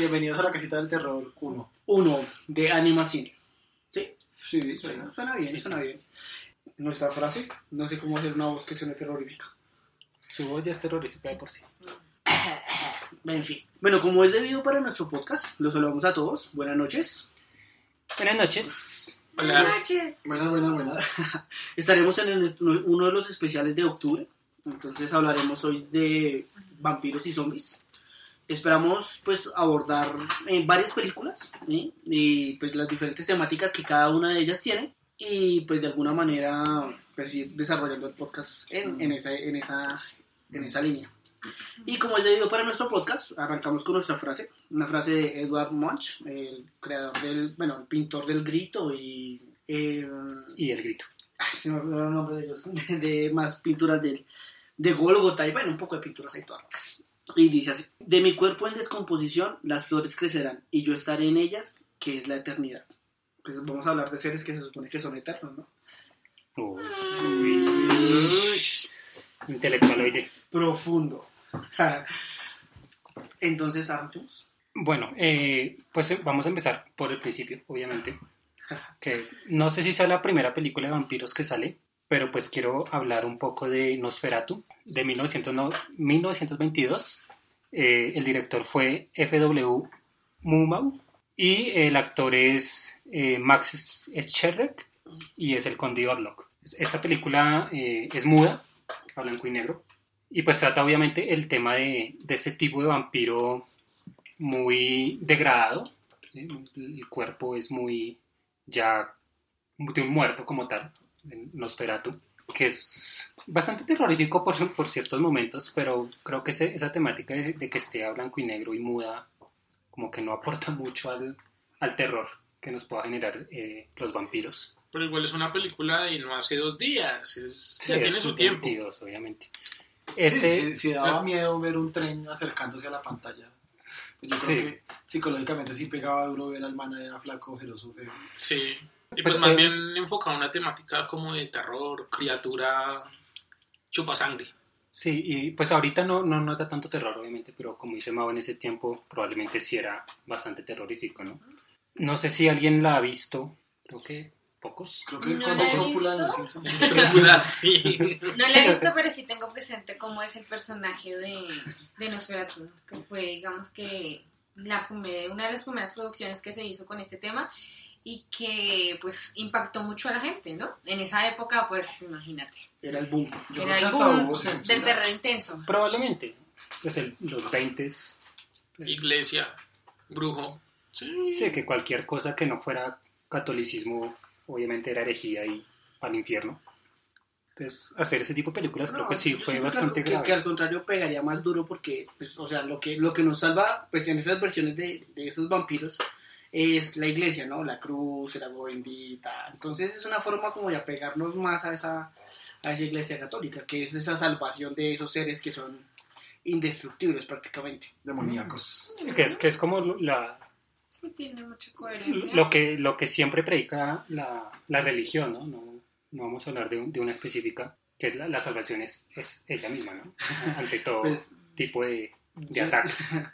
Bienvenidos a la casita del terror 1. Uno de animación. ¿Sí? Sí, Suena, suena bien, suena bien. Nuestra frase, no sé cómo hacer una voz que suene terrorífica. Su voz ya es terrorífica de por sí. En fin. Bueno, como es debido para nuestro podcast, los saludamos a todos. Buenas noches. Buenas noches. Buenas Hola. noches. Buenas, buenas, buenas. Estaremos en el- uno de los especiales de octubre. Entonces hablaremos hoy de vampiros y zombies. Esperamos pues abordar eh, varias películas y pues las diferentes temáticas que cada una de ellas tiene y pues de alguna manera pues ir desarrollando el podcast en, en esa, en, esa, en esa línea. Y como es debido para nuestro podcast, arrancamos con nuestra frase, una frase de Edward Munch, el creador del, bueno, el pintor del grito y... eh, Y el grito. Se me olvidó el nombre de de, de más pinturas de, de Gólgota y bueno, un poco de pinturas ahí todas. Y dice así, de mi cuerpo en descomposición las flores crecerán y yo estaré en ellas, que es la eternidad. Pues vamos a hablar de seres que se supone que son eternos, ¿no? Uy. Intelectualoide. Profundo. Entonces, arranquemos. Bueno, eh, pues eh, vamos a empezar por el principio, obviamente. Que no sé si sea la primera película de vampiros que sale, pero pues quiero hablar un poco de Nosferatu, de 1900 no- 1922. Eh, el director fue F.W. Murnau y el actor es eh, Max Scherreck y es el Conde Orlok. Esta película eh, es muda, a blanco y negro, y pues trata obviamente el tema de, de este tipo de vampiro muy degradado. El cuerpo es muy ya de un muerto como tal, en Nosferatu, que es bastante terrorífico por, por ciertos momentos, pero creo que ese- esa temática de, de que esté a blanco y negro y muda, como que no aporta mucho al, al terror que nos pueda generar eh, los vampiros. Pero igual es una película de no hace dos días. es- Sí, ya es tiene su tiempo. 22, obviamente. Este... Este, Si, daba miedo ver un tren acercándose a la pantalla. Yo Sí. creo que psicológicamente sí pegaba duro ver al man allá flaco, feo. Sí. Y Pues, pues más eh, bien enfocado en una temática como de terror, criatura, chupa sangre. Sí, y pues ahorita no, no nota tanto terror, obviamente, pero como dice Mao en ese tiempo, probablemente sí era bastante terrorífico, ¿no? No sé si alguien la ha visto, creo que pocos. Creo que No cuando la he visto. Sí. No la he visto, pero sí tengo presente cómo es el personaje de, de Nosferatu, que fue, digamos que, la una de las primeras producciones que se hizo con este tema y que, pues, impactó mucho a la gente, ¿no? En esa época, pues, imagínate, Era el boom. Yo era creo el boom del terror intenso. Probablemente, pues el- los 20 Iglesia, brujo. Sí. sí, que cualquier cosa que no fuera catolicismo, obviamente era herejía y al infierno. Entonces, hacer ese tipo de películas creo No, que sí fue bastante que, grave. que al contrario pegaría más duro porque, pues, o sea, lo que, lo que nos salva, pues, en esas versiones de, de esos vampiros es la iglesia, ¿no? La cruz, el agua bendita. Entonces es una forma como de apegarnos más a esa, a esa iglesia católica, que es esa salvación de esos seres que son indestructibles prácticamente. Demoníacos. Sí, que es, que es como la, Sí, tiene mucha coherencia. lo que, lo que siempre predica la, la religión, ¿no? ¿no? no vamos a hablar de, un- de una específica, que es la, la salvación es, es ella misma, ¿no? Ante todo Pues, tipo de, de yo- ataque.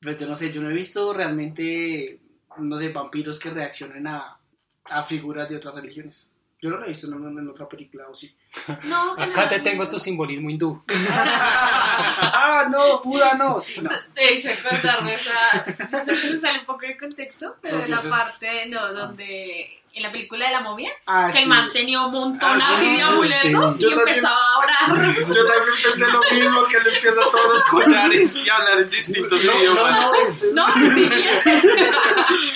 Pues yo no sé, yo no he visto realmente, no sé, vampiros que reaccionen a, a figuras de otras religiones. Yo no lo he visto en, en otra película, o sí. No, Acá te tengo tu simbolismo hindú. ah, no, Buda no, sí, no. Te hice acordar de esa. No sé si sale un poco de contexto, pero Los de la parte no, donde. En la película de la momia, Ah, que el sí. man tenía un montón Ah, así sí, de amuletos sí. y también- empezaba a orar. Yo también pensé lo mismo, que le empieza todos los collares y hablar en distintos No, no, idiomas. no, este- No, el siguiente.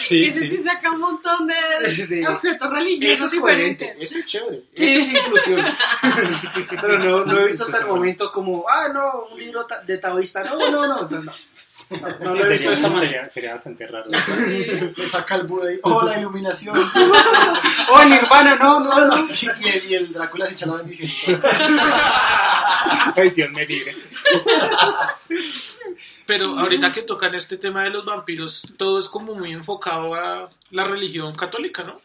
Sí, Ese sí saca un montón de Sí. objetos Eso religiosos es coherente, diferentes. eso es chévere, Sí. eso es inclusión. Pero no, no he visto hasta el momento como, ah, no, un libro de taoísta, no, no, no, no, no, lo he visto de esa manera. sería, bastante raro. Sí. Le saca el Buda y, oh, la iluminación. Oh, Nirvana, no, no, no. y, el, y el Drácula se echa la bendición. Ay, Dios me libre. Pero ahorita que tocan este tema de los vampiros, todo es como muy enfocado a la religión católica, ¿no?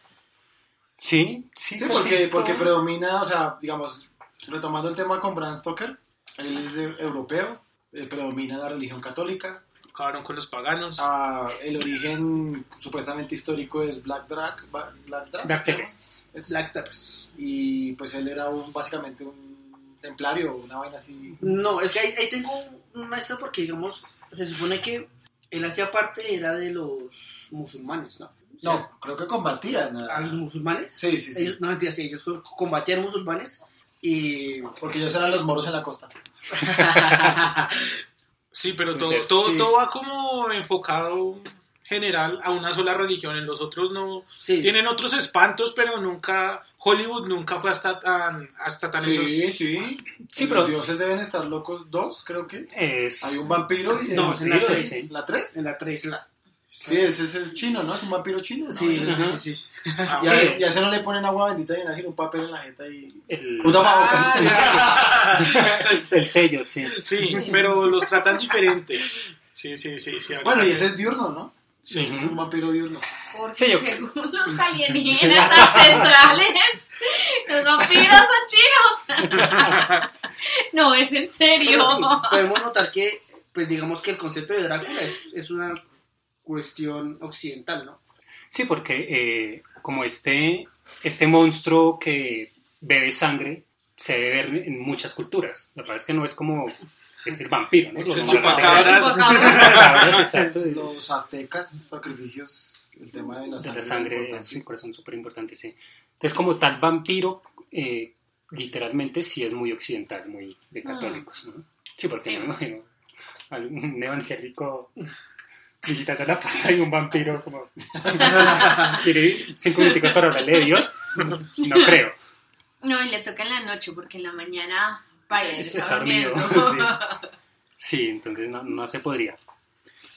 Sí, sí, Sí, pues porque, porque predomina, o sea, digamos, retomando el tema con Bram Stoker, él es europeo, eh, predomina la religión católica, acabaron con los paganos. Ah, el origen supuestamente histórico es Black Drag. Black Drag. Black. Teres. Es- Black Taps. Y pues él era un, básicamente un templario, una vaina así. No, es que ahí, ahí tengo una esto porque, digamos, se supone que él hacía parte, era de los musulmanes, ¿no? O sea, No, creo que combatían. ¿A los musulmanes? Sí, sí, sí. Ellos, no, mentira, sí, ellos co- combatían musulmanes y... Porque ellos eran los moros en la costa. Sí, pero todo, todo, Sí. todo va como enfocado general a una sola religión. En los otros no. sí. Tienen otros espantos, pero nunca. Hollywood nunca fue hasta tan. Hasta tan Sí, esos. sí. Sí, Los pero- dioses deben estar locos. Dos, creo que es. Es... Hay un vampiro y No, es- en la sí, tres. sí. ¿La tres? En la 3. Sí, ese es el chino, ¿no? Es un vampiro chino. ¿no? Sí, sí, sí, sí. Ah, Y, a, y ese no le ponen agua bendita nada, sino un papel en la jeta y... El, Un tapabocas. Ah, el sello, sí. sí, pero los tratan diferente. Sí, sí, sí. sí Bueno, y ese es diurno, ¿no? Sí. Es un vampiro diurno. Porque Sí, yo- según los alienígenas ancestrales, los vampiros son chinos. no, es en serio. Sí, podemos notar que, pues digamos que el concepto de Drácula es, es una cuestión occidental, ¿no? Sí, porque eh, como este, este monstruo que bebe sangre se debe ver en muchas culturas. La verdad es que no es como es el vampiro, ¿no? Los chupacabras. De- Los aztecas, sacrificios, el tema de la de sangre. la sangre es un corazón súper importante, sí. Entonces, como tal vampiro, eh, literalmente sí es muy occidental, muy de católicos, ¿no? Sí, porque Sí. me imagino un evangélico visitando la puerta y un vampiro como quiere cinco minutos para hablarle de Dios. No creo. No, y le toca en la noche porque en la mañana parece Está estar dormido, durmiendo. Sí, entonces no, no se podría.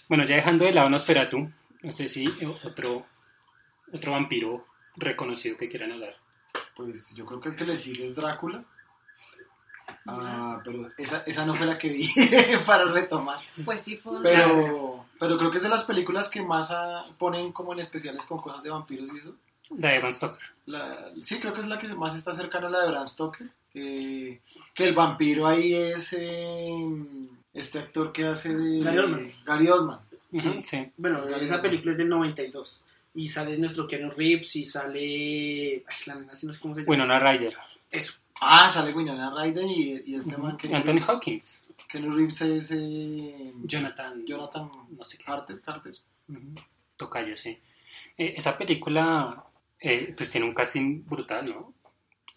Bueno, ya dejando de lado Nosferatu, no sé si otro, otro vampiro reconocido que quieran hablar. Pues yo creo que el que le sigue es Drácula. Ah, pero esa, esa no fue la que vi para retomar. Pues sí fue un Pero, pero creo que es de las películas que más ponen como en especiales con cosas de vampiros y eso. La de Evan Stoker. La- sí, creo que es la que más está cercana a la de Bram Stoker. eh, que el vampiro ahí es eh, este actor que hace de Gary Oldman. Gary Oldman. Sí. Bueno, esa película es del 92. Y sale nuestro Keanu Reeves y sale... Ay, la nena, sí no sé cómo se llama. Winona Ryder. Eso. Ah, sale Winona Ryder y, y este man que Anthony Hopkins. Keanu Reeves es eh, Jonathan. Jonathan No sé qué. Carter. Carter. Ujú. Tocayo, sí. Eh, esa película eh, pues tiene un casting brutal, ¿no?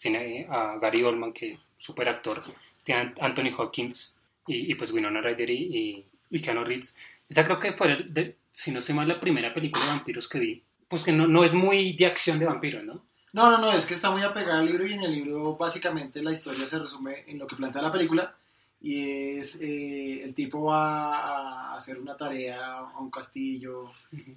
Tiene a Gary Oldman, que es súper actor. Tiene a Anthony Hopkins y, y, pues Winona Ryder y, y, y Keanu Reeves. Esa creo que fue, de- si no sé mal, la primera película de vampiros que vi. Pues que no, no es muy de acción de vampiros, ¿no? No, no, no, es que está muy apegada al libro y en el libro básicamente la historia se resume en lo que plantea la película y es eh, el tipo va a hacer una tarea a un castillo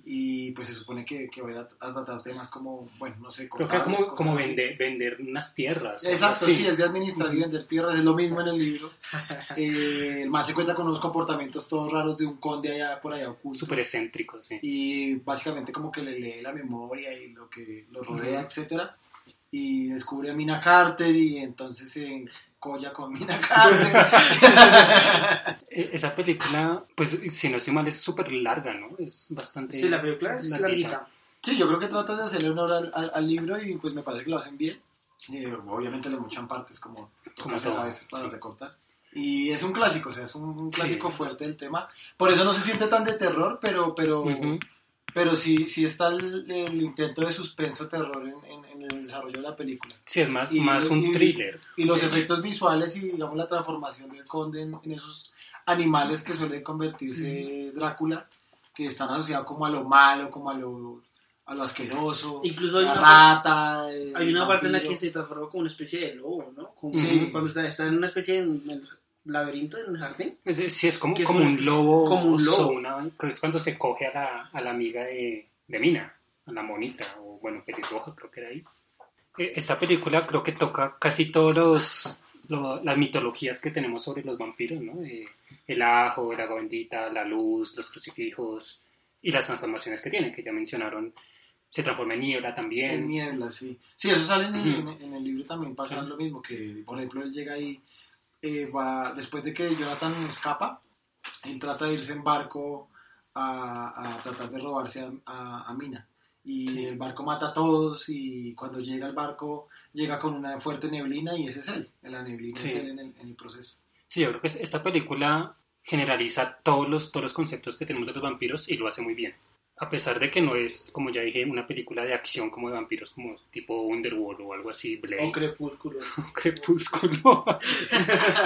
y pues se supone que, que va a ir a, tratar temas como, bueno, no sé, Creo que como, como cosas así. vender, vender unas tierras. Exacto, sí, es de administrar y vender tierras, es lo mismo en el libro. Eh, más se encuentra con unos comportamientos todos raros de un conde allá por allá oculto. Súper excéntrico, sí. y básicamente como que le lee la memoria y lo que lo rodea, etcétera y descubre a Mina Carter y entonces se encolla con Mina Carter Eh, Esa película, pues si no estoy mal, es súper larga, ¿no? Es bastante... Sí, la película es larguita. larguita. sí, yo creo que tratan de hacerle honor al, al- al libro y pues me parece que lo hacen bien Eh, obviamente le muchan partes como Como a veces para sí. recortar y es un clásico, o sea, es un, un clásico Sí. fuerte del tema por eso no se siente tan de terror, pero pero Ujú. Pero sí, sí está el, el intento de suspenso terror en, en- en el desarrollo de la película Sí, es más, Y- más un y- thriller. y los efectos visuales y digamos la transformación del conde en, en esos animales que suele convertirse Drácula que están asociados como a lo malo como a lo a lo asqueroso Incluso hay la una rata el Hay una parte en la que se transforma como una especie de lobo, ¿no? Como Sí. Cuando está, está en una especie de en el laberinto, en el jardín. Es- es- sí, es como, es como una un lobo. como un lobo. que es cuando se coge a la, a la amiga de, de Mina, a la monita, o bueno, pelirroja, creo que era ahí. Eh, Esta película creo que toca casi todos los, lo- las mitologías que tenemos sobre los vampiros, ¿no? Eh, el ajo, el agua bendita, la luz, los crucifijos y las transformaciones que tiene, que ya mencionaron. Se transforma en niebla en también. niebla sí sí eso sale en, el- Ujú. en- en el libro también pasa Sí. lo mismo que por ejemplo él llega ahí eh, va después de que Jonathan escapa él trata de irse en barco a, a tratar de robarse a, a- a Mina. Y Sí. el barco mata a todos y cuando llega el barco llega con una fuerte neblina y ese es él. La neblina Sí. es él en el, en el proceso. Sí, yo creo que es- esta película generaliza todos los, todos los conceptos que tenemos de los vampiros y lo hace muy bien. A pesar de que no es, como ya dije, una película de acción como de vampiros, como tipo Underworld o algo así, Blade, O Crepúsculo. Crepúsculo.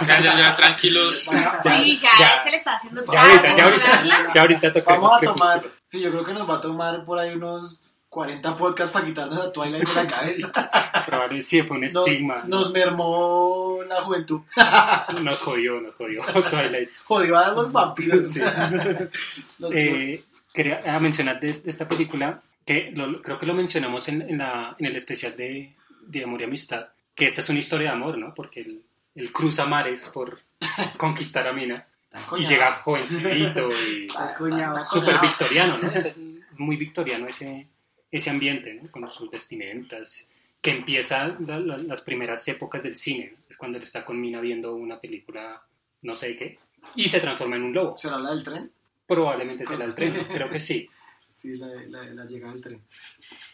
Ya, ya, ya, tranquilos. Ya, sí, ya, ya. se le está haciendo Ya tarde. ahorita, ya ahorita, ya ahorita tocaremos Vamos a tomar, Crepúsculo. sí, yo creo que nos va a tomar por ahí unos 40 podcasts para quitarnos a Twilight de la cabeza. Probablemente sí, fue un Nos, estigma. nos mermó la juventud. Nos jodió, nos jodió Twilight. Jodió a los vampiros. Sí. Los- Eh, quería ah, mencionar de, de esta película, que lo- creo que lo mencionamos en, en la- en el especial de, de Amor y Amistad, que esta es una historia de amor, ¿no? Porque él, él cruza mares por conquistar a Mina y llega jovencito y súper victoriano, ¿no? Es, es muy victoriano ese, ese ambiente, ¿no? Con sus vestimentas, que empieza la- la- las primeras épocas del cine, ¿no? es cuando él está con Mina viendo una película, no sé qué, y se transforma en un lobo. ¿Será la del tren? Probablemente será el tren, creo que sí. Sí, la, la, la llegada del tren.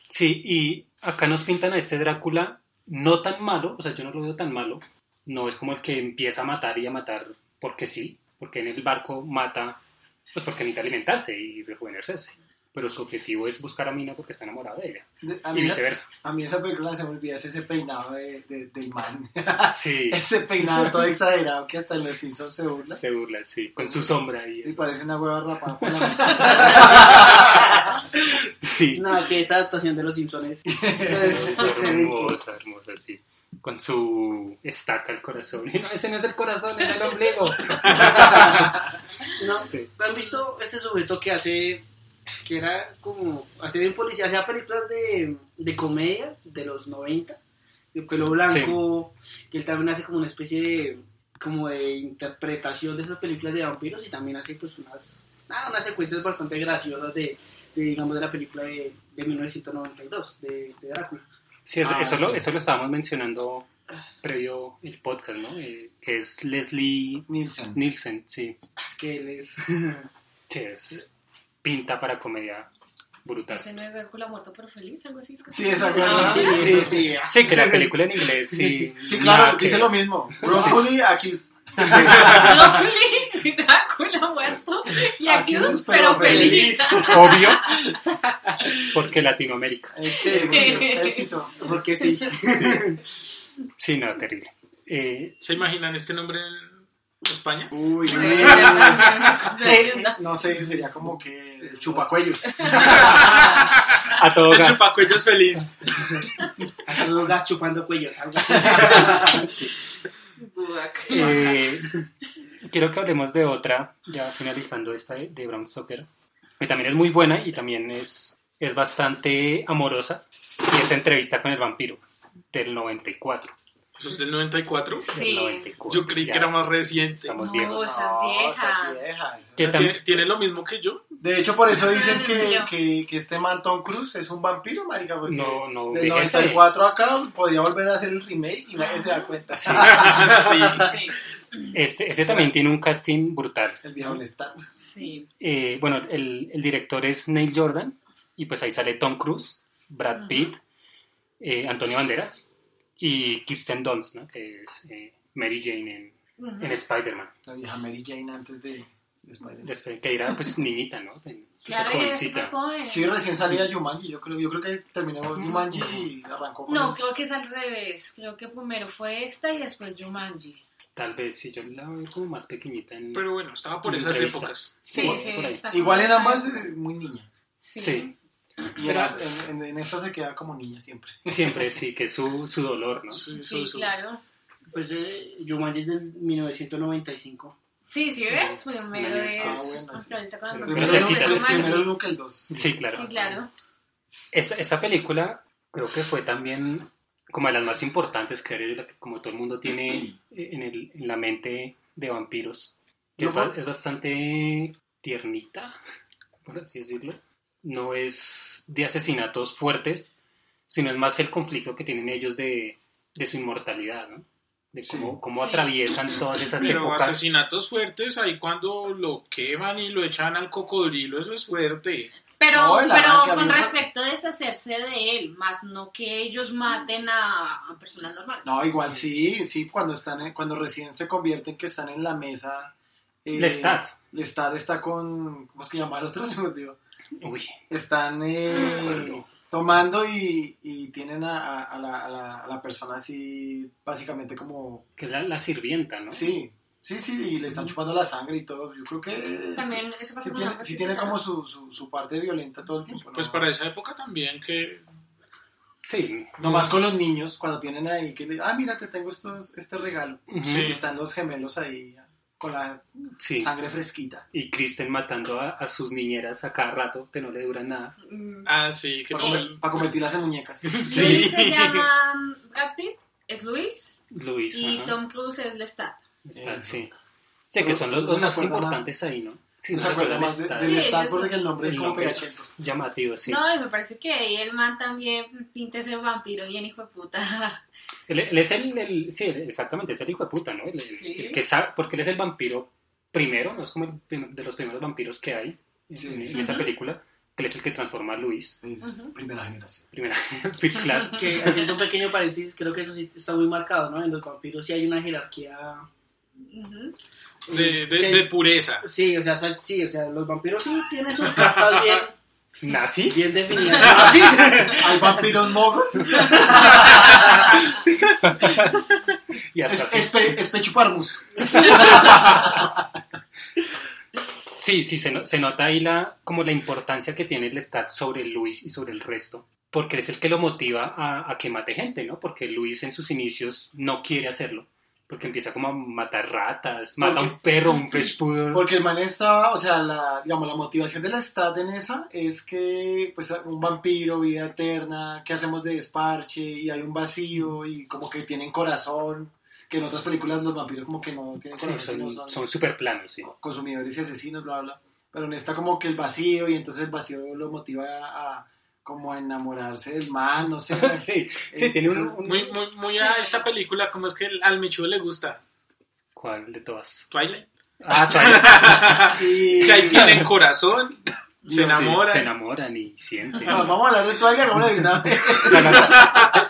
Sí, y acá nos pintan a este Drácula no tan malo, o sea, yo no lo veo tan malo, no es como el que empieza a matar y a matar porque sí, porque en el barco mata, pues porque necesita alimentarse y rejuvenecerse, pero su objetivo es buscar a Mina porque está enamorado de ella, De- a, y mí, viceversa. a mí esa película se me olvida es ese peinado de, de- del man. Sí, ese peinado todo exagerado que hasta en los Simpsons se burla. se burla, sí, con su sombra y Sí, eso. parece una hueva rapada por la. Sí, No, que esta adaptación de Los Simpsons es, es excelente. hermosa, hermosa, sí. Con su estaca al corazón. No, ese no es el corazón, es el ombligo. No, Sí. ¿Han visto este sujeto que hace, que era como, hacer en policía, hacía películas de, de comedia de los 90, de pelo blanco, que él también hace como una especie de, como de interpretación de esas películas de vampiros y también hace pues unas, ah, unas secuencias bastante graciosas de, de, digamos, de la película de, de 1992, de, de Drácula. Sí, eso, Ah, eso, sí. Lo, eso lo estábamos mencionando previo el podcast, ¿no? Eh, que es Leslie Nielsen. Nielsen, sí. Es que él es... Sí, es pinta para comedia brutal. Ese no es Drácula muerto pero feliz, algo así. es que Sí, esa llama. cosa. sí, sí, sí, sí. Sí, que la película en inglés, sí. Sí, claro, que dice lo mismo. Wrongfully accused. Doble, Drácula muerto y Accused, pero pero feliz. Obvio, porque Latinoamérica. Éxito, éxito. Porque sí. Sí, no, terrible. Eh, ¿Se imaginan este nombre en España? Uy, Eh, no sé, sería como que el chupacuellos. a todo El gas. chupacuellos feliz. Hasta los gas chupando cuellos, algo así. Eh, quiero que hablemos de otra, ya finalizando esta de, de Bram Stoker, que también es muy buena y también es, es bastante amorosa, y es Entrevista con el vampiro, del 94. ¿Eso es del 94? Sí. Del 94. Yo creí Ya que era más reciente. Estamos No, viejos. esa es No, vieja. esa es vieja, esa. Que tam- ¿Tiene, tiene lo mismo que yo? De hecho, por eso dicen que, que, que este man Tom Cruise es un vampiro, marica, porque No, no, del déjese. 94 acá podría volver a hacer el remake y nadie se da cuenta. sí. Sí, Este, este también tiene un casting brutal. El viejo Lestat. sí. Eh, bueno, el, el director es Neil Jordan, y pues ahí sale Tom Cruise, Brad. Pitt, eh, Antonio Banderas y Kirsten Dunst, ¿no? que es eh, Mary Jane en, Ujú. en Spider-Man. La vieja Mary Jane antes de, de Spider-Man. Después, que era pues niñita, ¿no? Ten- Claro, jovencita. joven. Sí, recién salía Jumanji, yo creo, yo creo que terminó Jumanji y arrancó con No, él. creo que es al revés. Creo que primero fue esta y después Jumanji. Tal vez si yo la veo como más pequeñita en... Pero bueno, estaba por esas Entrevista. épocas. Sí, Igual, sí, por ahí. está como Igual en ambas eh, muy niña. Sí. Sí. Y en, en- en esta se queda como niña siempre. Siempre sí, que es su, su dolor, ¿no? Sí, Sí, sí, sí. claro. Pues eh, Jumanji es del 1995. Sí, sí, ¿ves? Primero Un año es. Ah, bueno, sí. Con Pero Primero, se el, primero el Jumanji. uno que el dos. Sí, claro. Sí, claro. Esta, esta película creo que fue también como de las más importantes, creo yo, la que como todo el mundo tiene en, el, en la mente de vampiros. Que es, No, ba- es bastante tiernita, por así decirlo. No es de asesinatos fuertes, sino es más el conflicto que tienen ellos de, de su inmortalidad, ¿no? de Sí. cómo, cómo Sí. atraviesan todas esas Pero épocas. asesinatos fuertes, ahí cuando lo queman y lo echan al cocodrilo, eso es fuerte. Pero, No, pero con respecto a deshacerse de él, más no que ellos maten a, a personas normales. No, igual sí, sí, cuando están en- cuando recién se convierten que están en la mesa. eh, Lestat. Lestat está con, ¿cómo es que llama el otro? Se me olvidó. Uy, Están eh, tomando y, y tienen a, a- a la, a la- a la persona así, básicamente como, que la, la sirvienta, ¿no? sí, sí, sí, y le están chupando la sangre y todo. Yo creo que También eso pasa sí tiene, sí tiene como su, su, su parte violenta todo el tiempo. ¿no? Pues para esa época también que... Sí. Nomás con los niños, cuando tienen ahí que le, ah, mira, te tengo estos, este regalo. Sí. Y están los gemelos ahí con la Sí. sangre fresquita. Y Kristen matando a, a sus niñeras a cada rato, que no le duran nada. Mm. Ah, sí, que Para, no comer- para convertirlas en muñecas. Sí. Luis se llama Brad Pitt, es Luis, Luis. y ajá. Tom Cruise es Lestat. Eso. sí. Sí, que son los, los más importantes ahí, ¿no? Sí, No se acuerda más de- del Sí, porque el nombre es el como nombre pegachento. es llamativo, sí. No, y me parece que ahí el man también pinta ese vampiro bien hijo de puta. Él, es el, el- sí, exactamente, es el hijo de puta, ¿no? El, el- Sí. el que sabe, porque él es el vampiro primero, ¿no? Es como el de los primeros vampiros que hay en, Sí, en sí. esa película, que él es el que transforma a Luis, Es Ujú. primera generación. primera First Class. Que haciendo un pequeño paréntesis, creo que eso sí está muy marcado, ¿no? En los vampiros sí hay una jerarquía. De, de, Sí. de pureza. Sí, o sea, sí, o sea, los vampiros sí tienen sus castas bien, ¿Nazis? bien definidas. Ah, sí. ¿Hay vampiros moguls? Y hasta es, así. es, pe- es Pechuparmus. Sí, sí, se, no- se nota ahí la, como la importancia que tiene el Lestat sobre Luis y sobre el resto, porque es el que lo motiva a, a que mate gente, ¿no? Porque Luis en sus inicios no quiere hacerlo, porque empieza como a matar ratas, mata a un perro, un fresh poodle. Porque el man estaba, o sea, la, digamos, la motivación de la Stat en esa es que, pues, un vampiro, vida eterna, ¿qué hacemos de desparche? Y hay un vacío y como que tienen corazón, que en otras películas los vampiros como que no tienen Sí, corazón, sino son, son, son súper planos, sí. consumidores y asesinos, bla, bla. Pero en esta como que el vacío y entonces el vacío lo motiva a, a como a enamorarse del man, no sé. sí, sí, tiene un, Muy, muy, muy a esta película, como es que al Michu le gusta? ¿Cuál de todas? Twilight. Ah, Twilight. Y- Que ahí tienen corazón, se Sí, enamoran. Se enamoran y sienten. No, vamos a hablar de Twilight, vamos de una vez. No, no, no.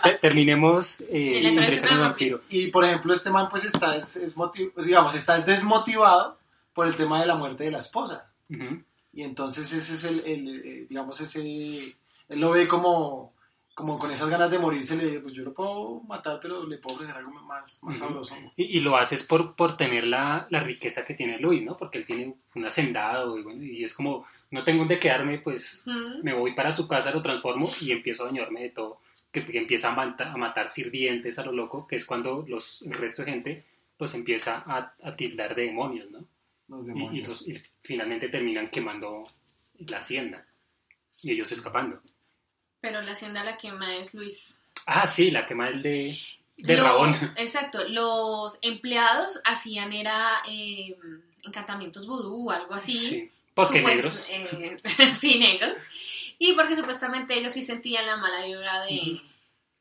Te- te- Terminemos eh, vampiro. Y por ejemplo, este man pues está, es, es motiv- pues, digamos, está desmotivado por el tema de la muerte de la esposa. Y entonces ese es el, el, eh, digamos, ese, él lo ve como, como con esas ganas de morirse, le pues yo lo puedo matar, pero le puedo ofrecer algo más, más Ujú. sabroso. Y, y lo haces por, por tener la, la riqueza que tiene Luis, ¿no? Porque él tiene un hacendado y, bueno, y es como, no tengo dónde quedarme, pues me voy para su casa, lo transformo y empiezo a bañarme de todo. Que, que empieza a, mata- a matar sirvientes a lo loco, que es cuando los, el resto de gente los empieza a, a tildar de demonios, ¿no? Los Y, y demonios. los- y finalmente terminan quemando la hacienda y ellos escapando. Pero la hacienda la quema es Luis. Ah, sí, la quema el de, de Lo- Rabón. Exacto, los empleados hacían era eh, encantamientos vudú o algo así. Sí, porque Supuest- negros. eh, sí, negros. Y porque supuestamente ellos sí sentían la mala vibra de...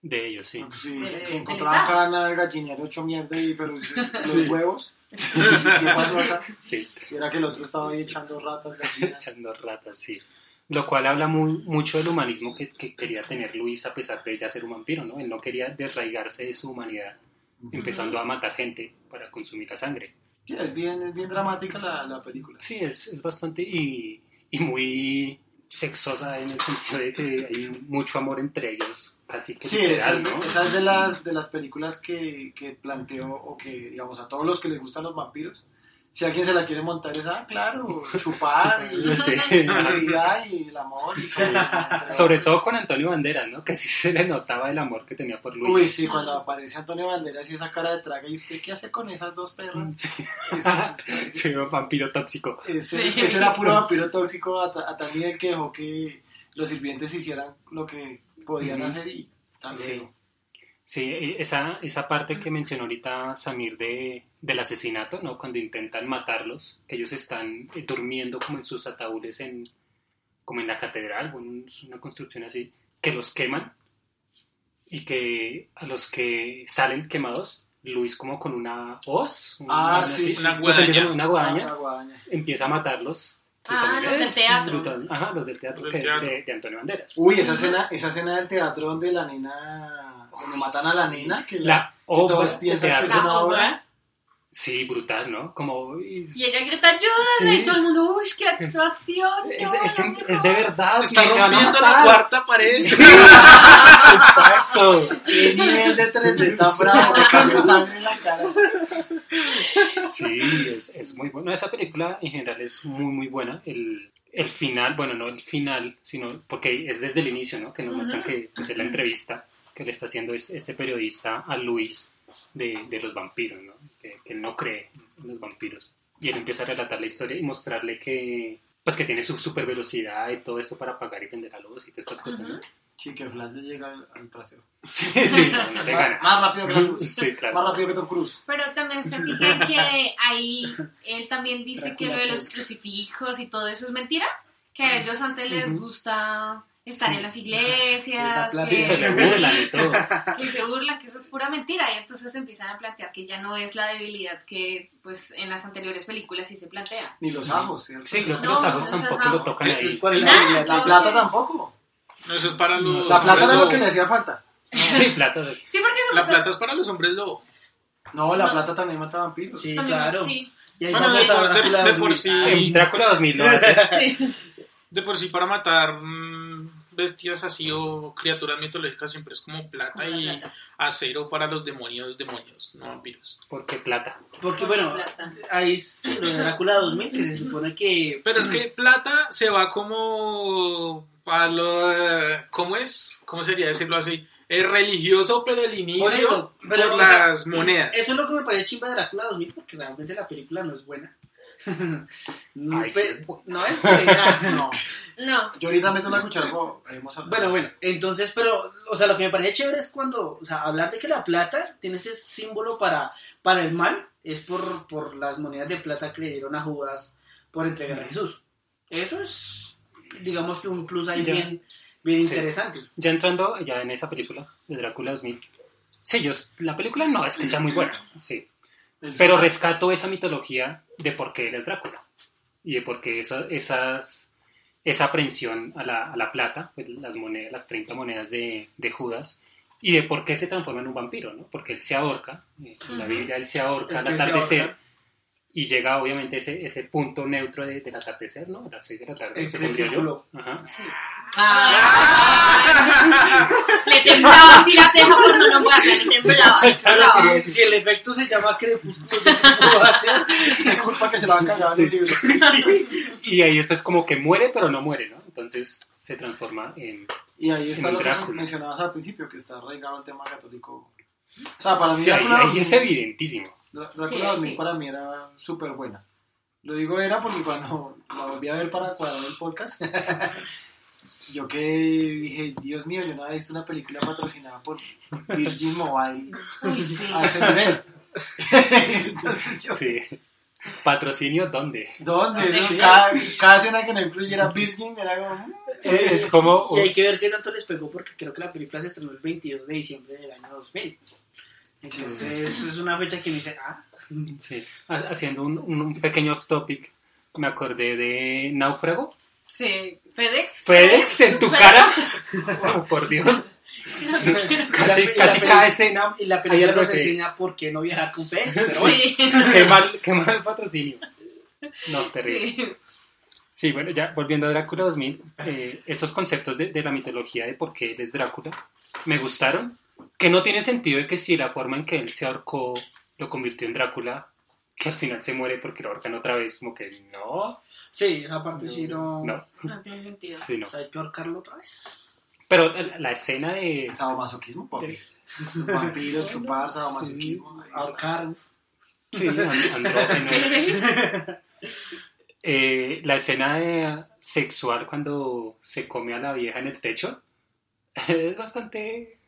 De ellos, sí. Pues sí, del- si del encontraba Estado. acá en el gallinero hecho mierda, y, pero los huevos, ¿qué pasó acá? Sí, Y era que el otro estaba ahí echando ratas, gallinas. echando ratas, sí. Lo cual habla muy, mucho del humanismo que, que quería tener Luis a pesar de ya ser un vampiro, ¿no? Él no quería desraigarse de su humanidad, empezando a matar gente para consumir la sangre. Sí, es bien, es bien dramática la, la película. Sí, es, es bastante y, y muy sexosa en el sentido de que hay mucho amor entre ellos, casi que Sí, literal, esa es, ¿no? esa es de las de las películas que, que planteo o que, digamos, a todos los que les gustan los vampiros, si alguien se la quiere montar es, ah, claro, chupar y, Sí. y, ya, y el amor. Y todo. Sobre todo con Antonio Banderas, ¿no? Que sí se le notaba el amor que tenía por Luis. Uy, sí, cuando aparece Antonio Banderas y esa cara de traga, ¿y usted qué hace con esas dos perras? Sí. Es- es- Sí, vampiro tóxico. ese, Sí. ese era puro vampiro tóxico a, a tal nivel que dejó que los sirvientes hicieran lo que podían hacer y tal Sí. Sí, esa, esa parte que mencionó ahorita Samir de, del asesinato, ¿no? Cuando intentan matarlos, que ellos están eh, durmiendo como en sus ataúdes en, como en la catedral, una construcción así, que los queman y que a los que salen quemados Luis como con una hoz. Ah, una- sí, así, sí, una los guadaña. empieza con una guadaña, Ah, guadaña. empieza a matarlos. Ah, los del es teatro. brutal. Ajá, los del teatro, Del que teatro. es de, de Antonio Banderas. Uy, esa escena, esa escena del teatro donde la nena, donde matan a la nena, que, la- La que obra todos de piensan que es una obra. Sí, brutal, ¿no? Como... Y ella grita, ayúdame, Sí. y todo el mundo, uy, qué actuación. Es, no, es- la es mejor". de verdad. Está y rompiendo la cuarta pared. Exacto. Qué nivel de 3D tan bravo, me cayó sangre en la cara. Sí, es, es muy bueno. Esa película en general es muy, muy buena. El, el final, bueno, no el final, sino porque es desde el inicio, ¿no? Que nos muestran que pues, es la entrevista que le está haciendo es- este periodista a Luis de, de los vampiros, ¿no? Que, que no cree en los vampiros. Y él empieza a relatar la historia y mostrarle que, pues, que tiene su super velocidad y todo esto para pagar y vender a lobos y todas estas cosas, ¿no? Sí, que Flash le llega al, al trasero. Sí, sí, no, no gana. más rápido que la luz. Sí, claro. Más rápido que Tom Cruise. Pero también se fijan que ahí él también dice que lo de los crucifijos y todo eso es mentira. Que a ellos antes les gusta estar Sí. en las La iglesias, Sí, que, se le sí, burlan y todo. que se burlan, que eso es pura mentira. Y entonces empiezan a plantear que ya no es la debilidad que pues en las anteriores películas sí se plantea. Ni los ajos, ¿cierto? Sí, creo que No, los ajos tampoco ajos. lo tocan ahí. Pues, ¿cuál es la? La plata tampoco. No, eso es para los. La plata era lo que le hacía falta. Sí, plata. Sí, porque eso La plata es para los hombres lobo. No, la No. plata también mata vampiros. Sí, también- claro. sí, Y ahí Bueno, de- a de- de por 2000. sí. Ay, En Drácula 2000 lo hace. sí. De por sí, para matar mm, bestias así o criaturas mitológicas siempre es como plata Como y plata. acero para los demonios, demonios, no vampiros. Porque plata. Porque bueno, plata. ahí es lo de Drácula 2000, que se supone que... Pero es que plata se va como para lo... ¿Cómo es? ¿Cómo sería decirlo así? Es religioso, pero el inicio Por eso, pero, por o sea, las monedas. Eso es lo que me parece chimba de Drácula 2000, porque realmente la película no es buena. No, Ay, sí pe- es buena. no es buena. No. No, Yo ahorita meto la cuchara, como hemos hablado. Bueno, bueno, entonces, pero, o sea, lo que me parece chévere es cuando, o sea, hablar de que la plata tiene ese símbolo para, para el mal, es por, por las monedas de plata que le dieron a Judas por entregar a Jesús. Eso es, digamos que un plus ahí Ya. bien, bien Sí. interesante. Ya entrando ya en esa película de Drácula 2000. Sí, yo, la película no es que sea muy buena, sí. Pero rescato esa mitología de por qué él es Drácula. Y de por qué esa, esas, esa aprehensión a la, a la plata, pues, las monedas, las 30 monedas de, de Judas, y de por qué se transforma en un vampiro, ¿no? Porque él se ahorca, eh, en la. Biblia él se ahorca al atardecer, ahorca. y llega obviamente ese, ese punto neutro de- del atardecer, ¿no? A las 6 de la tarde, El crepúsculo. Ajá. sí. Ah. Le temblaba así la ceja por no nombrarla, le temblaba, le temblaba. si, si el efecto se llama crepúsculo, ¿yo ¿qué puedo hacer? Qué culpa que se lo han cagado en el libro. Y ahí después como que muere, pero no muere, ¿no? Entonces se transforma en... Y ahí está En lo que mencionabas al principio, que está arraigado el tema católico. O sea, para mí Sí, Drácula, ahí es evidentísimo. Drácula Sí, 2000 sí. para mí era súper buena. Lo digo era porque cuando la volví a ver para cuadrar el podcast, yo que dije, Dios mío, yo no había visto una película patrocinada por Virgin Mobile Uy, sí. a ese nivel. Entonces yo, Sí. ¿Patrocinio dónde? ¿dónde? Cada, cada escena que no incluyera Virgin era como... mm, Es como... Y hay que ver qué tanto les pegó porque creo que la película se estrenó el 22 de diciembre del año 2000. Entonces es una fecha que me dice, ah, Sí. Ha- Haciendo un, un- un pequeño off topic, me acordé de Náufrago. Sí, FedEx. FedEx en tu cara. Oh, por Dios. Casi, casi cada escena. y la película nos enseña por qué no viajar con FedEx. Pero bueno, Sí. Qué mal, qué mal patrocinio. No, terrible. Sí. Sí, bueno, ya volviendo a Drácula 2000, eh, esos conceptos de, de la mitología de por qué él es Drácula me gustaron. Que no tiene sentido de que si la forma en que él se ahorcó lo convirtió en Drácula, que al final se muere porque lo ahorcan otra vez, como que no, sí, esa parte sí no. no, No tiene sentido. sí, no. O sea, hay que ahorcarlo otra vez. Pero la, la escena de... Sadomasoquismo, papi. Los vampiros, chupar, sadomasoquismo. está. Ahorcar. Sí, and- andrógenos. Eh, la escena de sexual cuando se come a la vieja en el techo es bastante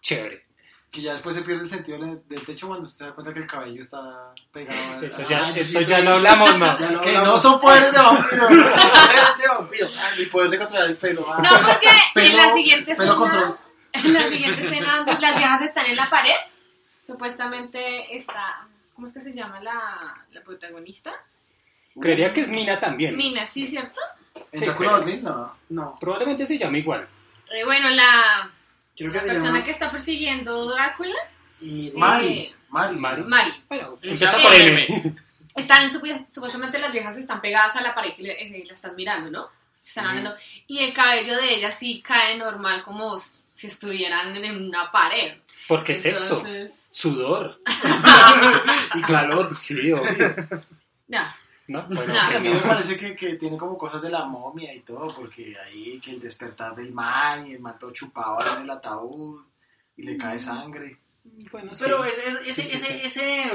chévere. Que ya después se pierde el sentido del techo cuando usted se da cuenta que el cabello está pegado. Eso Ah, ya, esto sí ya lo hablamos, ¿no? Ya lo Que no son poderes de vampiro. de vampiro. Ni poder de controlar el pelo. Ah, No, porque en la siguiente pelo escena, control. en la siguiente escena donde las viejas están en la pared, supuestamente está, ¿cómo es que se llama la, la protagonista? Creería que es Mina también. Mina, ¿sí, cierto? En Sí, 2000, no. No, Probablemente se llama igual. Eh, bueno, la, creo que la persona llama que está persiguiendo Drácula, Mari. Eh, Mari. Mari. Mari. Ya empieza por M. Están, supu- supuestamente las viejas están pegadas a la pared y le- eh, la están mirando, ¿no? Están hablando. Y el cabello de ella sí cae normal, como si estuvieran en una pared. Porque sexo, Entonces, sudor. y calor. Sí, obvio. ya. ¿No? Bueno, No. sí, a mí no. me parece que, que tiene como cosas de la momia y todo, porque ahí que el despertar del man y el man todo chupado en el ataúd y le cae sangre. Bueno, sí. Pero ese, ese, Sí, sí, ese, sí. ese,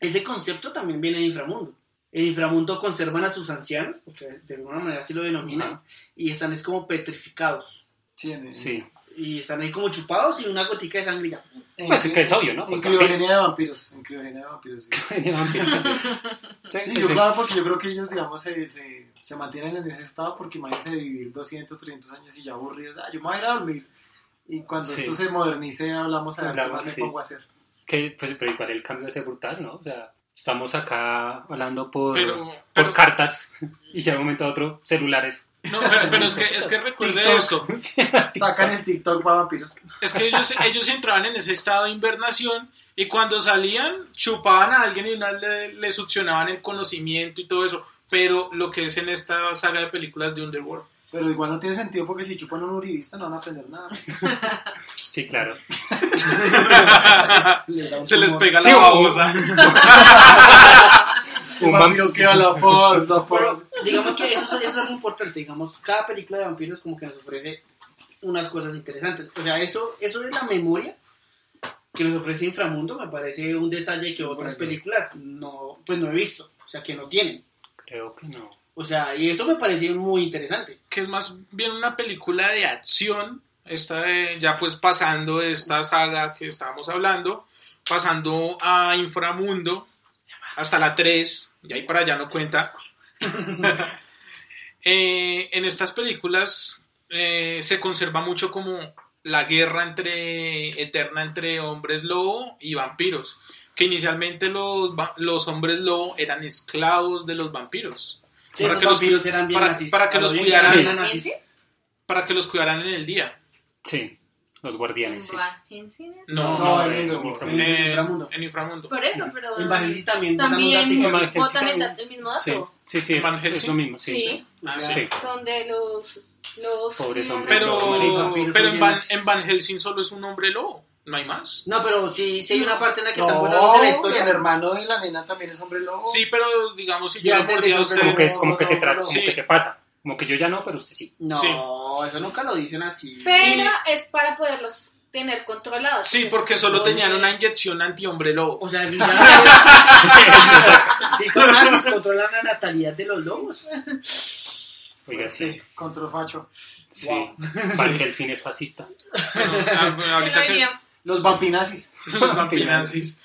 ese concepto también viene de inframundo. En inframundo conservan a sus ancianos, porque de alguna manera así lo denominan, y están es como petrificados. Sí, en, Sí. Y están ahí como chupados y una gotica de sangre ya. Pues que es obvio, ¿no? En criogenia de vampiros. En criogenia de vampiros. sí. Sí, Sí, sí, yo sí. claro, porque yo creo que ellos, digamos, se, se, se mantienen en ese estado porque imagínense vivir 200, 300 años y ya aburridos. Ah, yo me voy a ir a dormir. Y cuando Sí. esto se modernice, hablamos a ver qué más me pongo a hacer. Que, pues, pero igual el cambio es brutal, ¿no? O sea, estamos acá hablando por, Pero, por pero, cartas y ya de un momento a otro celulares. No, pero, pero es que, es que recuerde TikTok. esto. Sacan el TikTok para vampiros. Es que ellos, ellos entraban en ese estado de invernación y cuando salían chupaban a alguien y una le, le succionaban el conocimiento y todo eso. Pero lo que es en esta saga de películas de Underworld. Pero igual no tiene sentido porque si chupan a un uribista no van a aprender nada. Sí, claro. Se les pega la babosa. Un Un vampiro que no Pero por. digamos que eso, es- eso es algo importante, digamos, cada película de vampiros como que nos ofrece unas cosas interesantes. O sea, eso, eso de la memoria que nos ofrece Inframundo me parece un detalle que otras películas no, pues no he visto, o sea, que no tienen. Creo que no. O sea, y eso me parece muy interesante. que es más bien una película de acción, esta de- ya pues pasando de esta saga que estábamos hablando, pasando a Inframundo, hasta la 3, y ahí para allá no cuenta. Eh, en estas películas eh, se conserva mucho como la guerra entre eterna entre hombres lobo y vampiros, que inicialmente los, los hombres lobo eran esclavos de los vampiros. Sí, Para los que los- vampiros eran bien para- nazis. para que A lo los cuidaran. para que los cuidaran en el día. Sí, los guardianes, sí. ¿En cines? No, No, en en el el- inframundo. en Inframundo. en inframundo. Por eso, pero... En Van Helsing también También botan el, el mismo Sí, dato. sí, sí, es, Van es Helsing. lo mismo, sí. Sí, Ah, Sí. donde los... los Pobres hombres Pero, pero en, Van, en Van Helsing solo es un hombre lobo, no hay más. No, pero sí, sí hay una parte en la que están No, contando de la el historia. hermano de la nena también es hombre lobo. Sí, pero digamos, si Ya yo lo usted- Como que es como que se No, trata, no, como sí. que se pasa. Como que yo ya no, pero usted sí. No, Sí. eso nunca lo dicen así. Pero es para poderlos tener controlados. Sí, porque solo tenían una inyección anti-hombre lobo. O sea, definitivamente. si son nazis, controlan la natalidad de los lobos. Oiga, sí. Control facho. Sí. Wow. Van Helsing es fascista. Bueno, ah, bueno, ahorita que Debería- Los vampinazis. los vampinazis.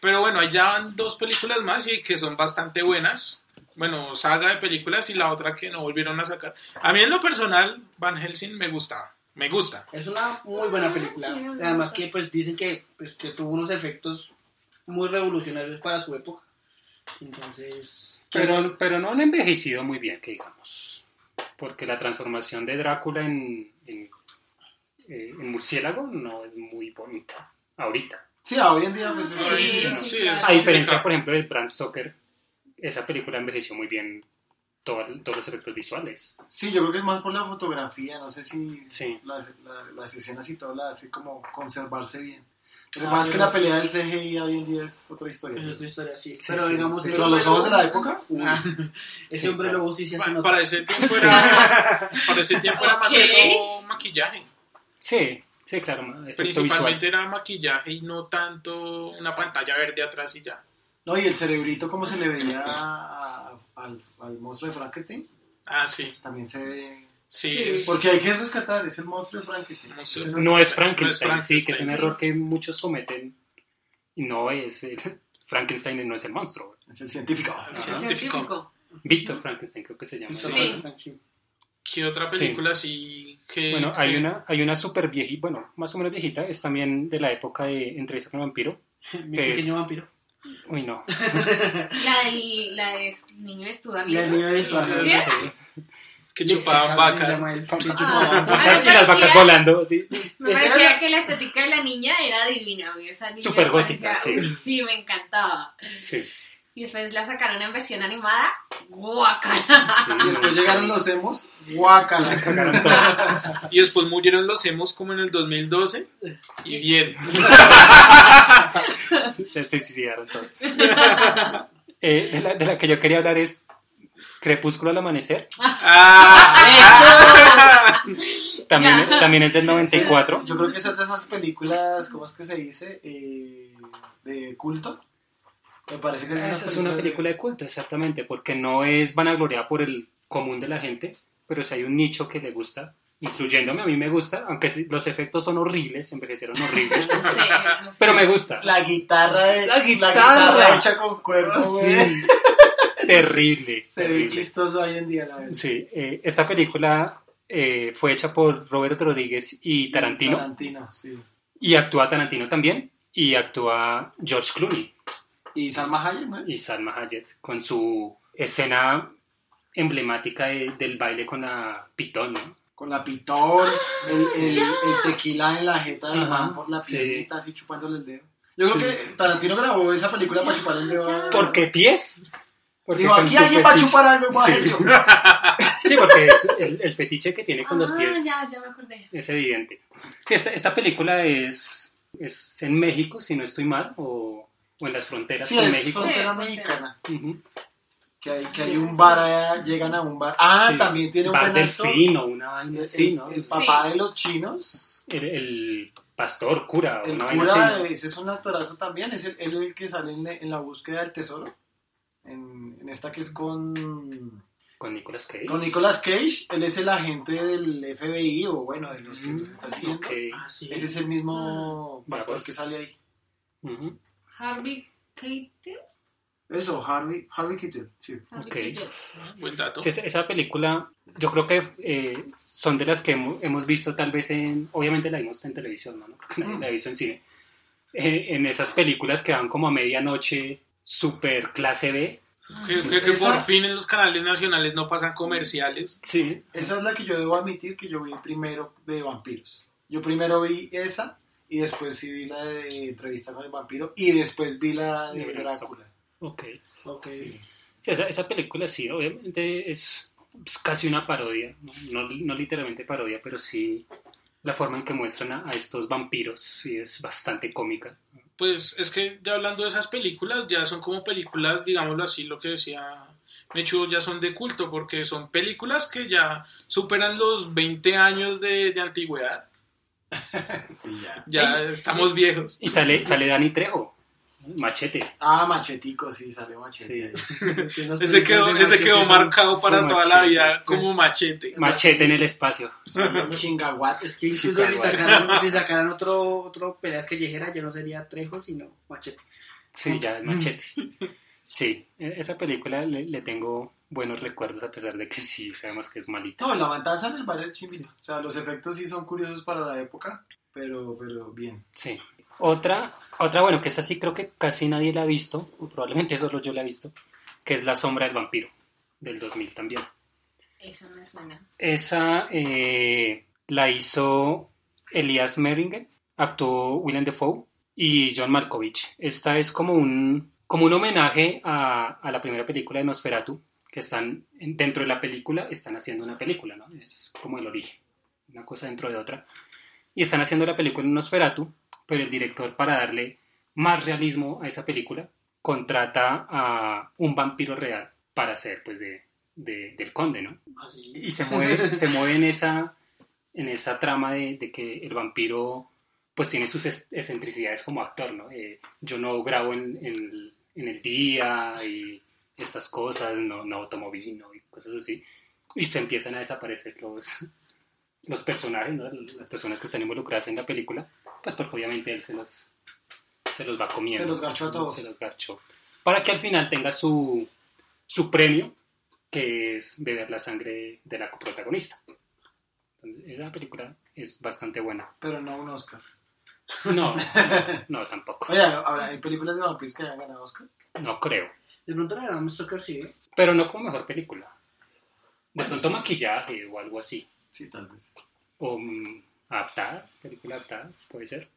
Pero bueno, hay ya van dos películas más y que son bastante buenas. Bueno, saga de películas y la otra que no volvieron a sacar. A mí en lo personal, Van Helsing me gustaba. Me gusta. Es una muy buena película. Sí, me Además que pues dicen que, pues, que tuvo unos efectos muy revolucionarios para su época. Entonces... Pero, pero no han envejecido muy bien, que digamos. Porque la transformación de Drácula en, en, eh, en murciélago no es muy bonita. Ahorita. Sí, hoy en día pues es Sí, sí, Sí, A diferencia, por ejemplo, de Bram Stoker, esa película envejeció muy bien todo- todos los efectos visuales. Sí, yo creo que es más por la fotografía, no sé si Sí. las, la- las escenas y todo la hace como conservarse bien. Lo que Ah, pasa es que la pelea del CGI hoy en día es otra historia. Es otra historia, sí. Sí, pero sí, digamos... sí. Pero los ojos de la época, uy. Ah, ese Sí, hombre claro. lobo sí se hace Pa- notar. para ese tiempo Sí. era, para ese tiempo era más que todo maquillaje. Sí, sí, claro, efecto visual. Principalmente era maquillaje y no tanto una pantalla verde atrás y ya. No, y el cerebrito como se le veía a- al, al monstruo de Frankenstein, Ah, sí. también se ve... Sí. Sí. es- Porque hay que rescatar, es el monstruo de Frankenstein. No es Frankenstein, Frankenstein, sí, que es un error que muchos cometen. Y no es. eh, Frankenstein no es el monstruo. Es el científico. El Ajá. científico. Víctor Frankenstein creo que se llama. Sí. ¿Qué otra película sí que... Bueno, hay una, hay una súper viejita, bueno, más o menos viejita, es también de la época de Entrevista con el vampiro, Mi Es- pequeño vampiro. Uy, no. La del, la de niño de Stuart La Little. niña de Suárez. ¿Sí? Sí. Que chupaban vacas. que Ah. chupaban Ay, vacas. y las vacas volando, sí. Me parecía que la estética de la niña era divina. güey, Esa niña Súper gótica, sí. Sí, me encantaba. Sí. Y después la sacaron en versión animada. ¡Guácala! sí, Y después llegaron los emos, todo. Y después murieron los emos como en el 2012. Y bien. Se se suicidaron todos. Eh, de, la, de la que yo quería hablar es Crepúsculo al amanecer. ¡Ah! También, Ya. también es del 94. Yo creo que esa es de esas películas, ¿cómo es que se dice? Eh, de culto. Me parece que es esas Esa es una película de culto, exactamente, porque no es vanagloriada por el común de la gente, pero si hay un nicho que le gusta, incluyéndome, a mí me gusta, aunque los efectos son horribles, envejecieron horribles, No sé, no sé. pero me gusta. La guitarra, de, La guitarra. hecha con cuerpo. Sí. Terrible. Se ve terrible. chistoso hoy en día, la verdad. Sí, eh, esta película eh, fue hecha por Robert Rodríguez y Tarantino, Tarantino, sí. y actúa Tarantino también, y actúa George Clooney Y Salma Hayek, ¿no? es? y Salma Hayek, con su escena emblemática de- del baile con la pitón, ¿no? Con la pitón, el, el- el tequila en la jeta del Ajá, man por la sí. piernita, así chupándole el dedo. Yo creo que Tarantino grabó esa película para chupar el dedo. ¿Por qué pies? Porque Digo, aquí alguien va a chupar algo, Sí. Sí, porque es el, el fetiche que tiene con los Ah, pies ya, ya me acordé. es evidente. Sí, esta, esta película es, es en México, si no estoy mal, o, o en las fronteras Sí, con es México. frontera Sí, mexicana. Ujú. Que hay, que hay un bar allá, llegan a un bar. Ah, Sí. también tiene un Bar buen. Delfín o una vaina El, así, el- ¿no? el papá de los chinos. El, el pastor, cura, o El una vaina cura, así. ese es un actorazo también. Es el, él el que sale en, la- en la búsqueda del tesoro. En, en esta que es con, Con Nicolas Cage. con Nicolas Cage. Él es el agente del FBI o bueno, de los que los está siguiendo. Ok. Ah, sí. Ese es el mismo Mira, pastor que sale ahí. Ujú. Harvey Keitel. Eso, Harvey, Harvey Keitel, sí. Harvey Ok. Keitel. Buen dato. Sí, esa, película, yo creo que eh, son de las que hemos, hemos visto tal vez en, obviamente la vimos en televisión, ¿no? Porque nadie Mm. la visto en cine. Eh, en esas películas que van como a medianoche, super clase B. Que, que- que Esa- por fin en los canales nacionales no pasan comerciales. Sí. Esa es la que yo debo admitir que yo vi primero de vampiros. Yo primero vi esa y después sí vi la de entrevista con el vampiro y después vi la de De Drácula. Ok. Ok. Sí. Sí, esa, esa película sí, obviamente es, es casi una parodia, ¿no? No, no literalmente parodia, pero sí la forma en que muestran a, a estos vampiros sí es bastante cómica. Pues es que ya hablando de esas películas, ya son como películas, digámoslo así, lo que decía Mechu, ya son de culto, porque son películas que ya superan los 20 años de, de antigüedad. Sí, ya. Ya estamos viejos. Y sale, sale Dani Trejo, Machete. Ah, Machetico, sí, sale Machete. Sí. Ese quedó, ese quedó marcado para toda la vida como pues. machete. Machete en el espacio. Chingaguat. Es que incluso si sacaran, si sacaran otro, otro peleas callejera, ya no sería Trejo, sino Machete. Sí, ya, Machete. Sí, e- esa película le, le tengo buenos recuerdos a pesar de que sí sabemos que es malita. No, la matanza en el bar es chimbita. O sea, los efectos sí son curiosos para la época, pero, pero bien. Sí. Otra, otra, bueno, que esa sí creo que casi nadie la ha visto, o probablemente solo yo la he visto, que es La Sombra del Vampiro, del 2000 también. Eso me suena. Esa eh, la hizo Elias Meringen, actuó Willem Dafoe y John Malkovich. Esta es como un, como un homenaje a, a la primera película de Nosferatu, que están en- dentro de la película, están haciendo una película, ¿no? Es como el origen, una cosa dentro de otra. Y están haciendo la película Nosferatu, pero el director, para darle más realismo a esa película, contrata a un vampiro real para hacer, pues, de, de- del conde, ¿no? Así. y se mueve, se mueve en esa, en esa trama de, de que el vampiro pues tiene sus es- excentricidades como actor, ¿no? Eh, yo no grabo en, en- en el día y estas cosas, no, no tomo vino y cosas así. Y te empiezan a desaparecer los, los personajes, ¿no? Las personas que están involucradas en la película, pues porque obviamente él se los, se los va comiendo. Se los garchó a todos. Se los garchó. Para que al final tenga su, su premio, que es beber la sangre de la coprotagonista. Entonces, esa película es bastante buena. Pero no un Oscar. No, no, tampoco. Oye, ahora, ¿hay películas de vampiros que hayan ganado Oscar? No creo. De pronto le ganamos Stoker, sí. ¿eh? Pero no como mejor película. De Bueno, pronto sí. maquillaje o algo así. Sí, tal vez. O mm, adaptada, película adaptada, puede ser.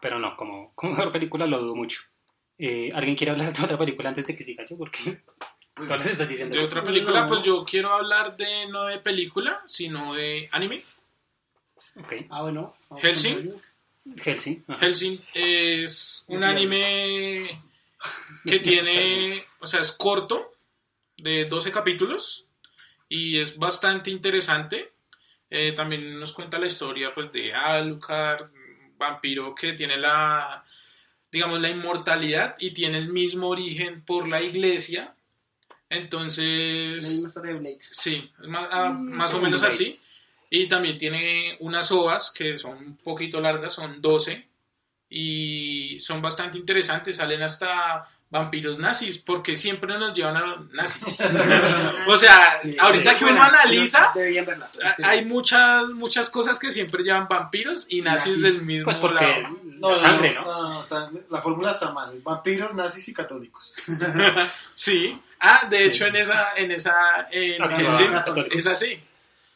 Pero no, como, como mejor película lo dudo mucho. Eh, ¿Alguien quiere hablar de otra película antes de que siga yo? Porque Pues, estás diciendo. De otra película, No. pues yo quiero hablar de no de película, sino de anime. Ok. Ah, bueno. Hellsing. Helsing. ajá. Hellsing es un anime que tiene, o sea, es corto, de 12 capítulos, y es bastante interesante. Eh, también nos cuenta la historia pues, de Alucard, vampiro que tiene la, digamos, la inmortalidad y tiene el mismo origen por la iglesia. La Entonces, misma historia de Blade. Sí, es más, ah, Mm, más o menos Blade. así. Y también tiene unas ovas que son un poquito largas, son 12. Y son bastante interesantes, salen hasta vampiros nazis, porque siempre nos llevan a los nazis. o sea, Sí, ahorita sí. que uno Buena, analiza, verla. Sí. hay muchas, muchas cosas que siempre llevan vampiros y nazis, Nazis. del mismo Pues porque lado. No, sangre, no, ¿no? no, no, está- la fórmula está mal. Es vampiros, nazis y católicos. Sí. Ah, de Sí. hecho en esa, en esa, en va, Hellsing católicos. es así.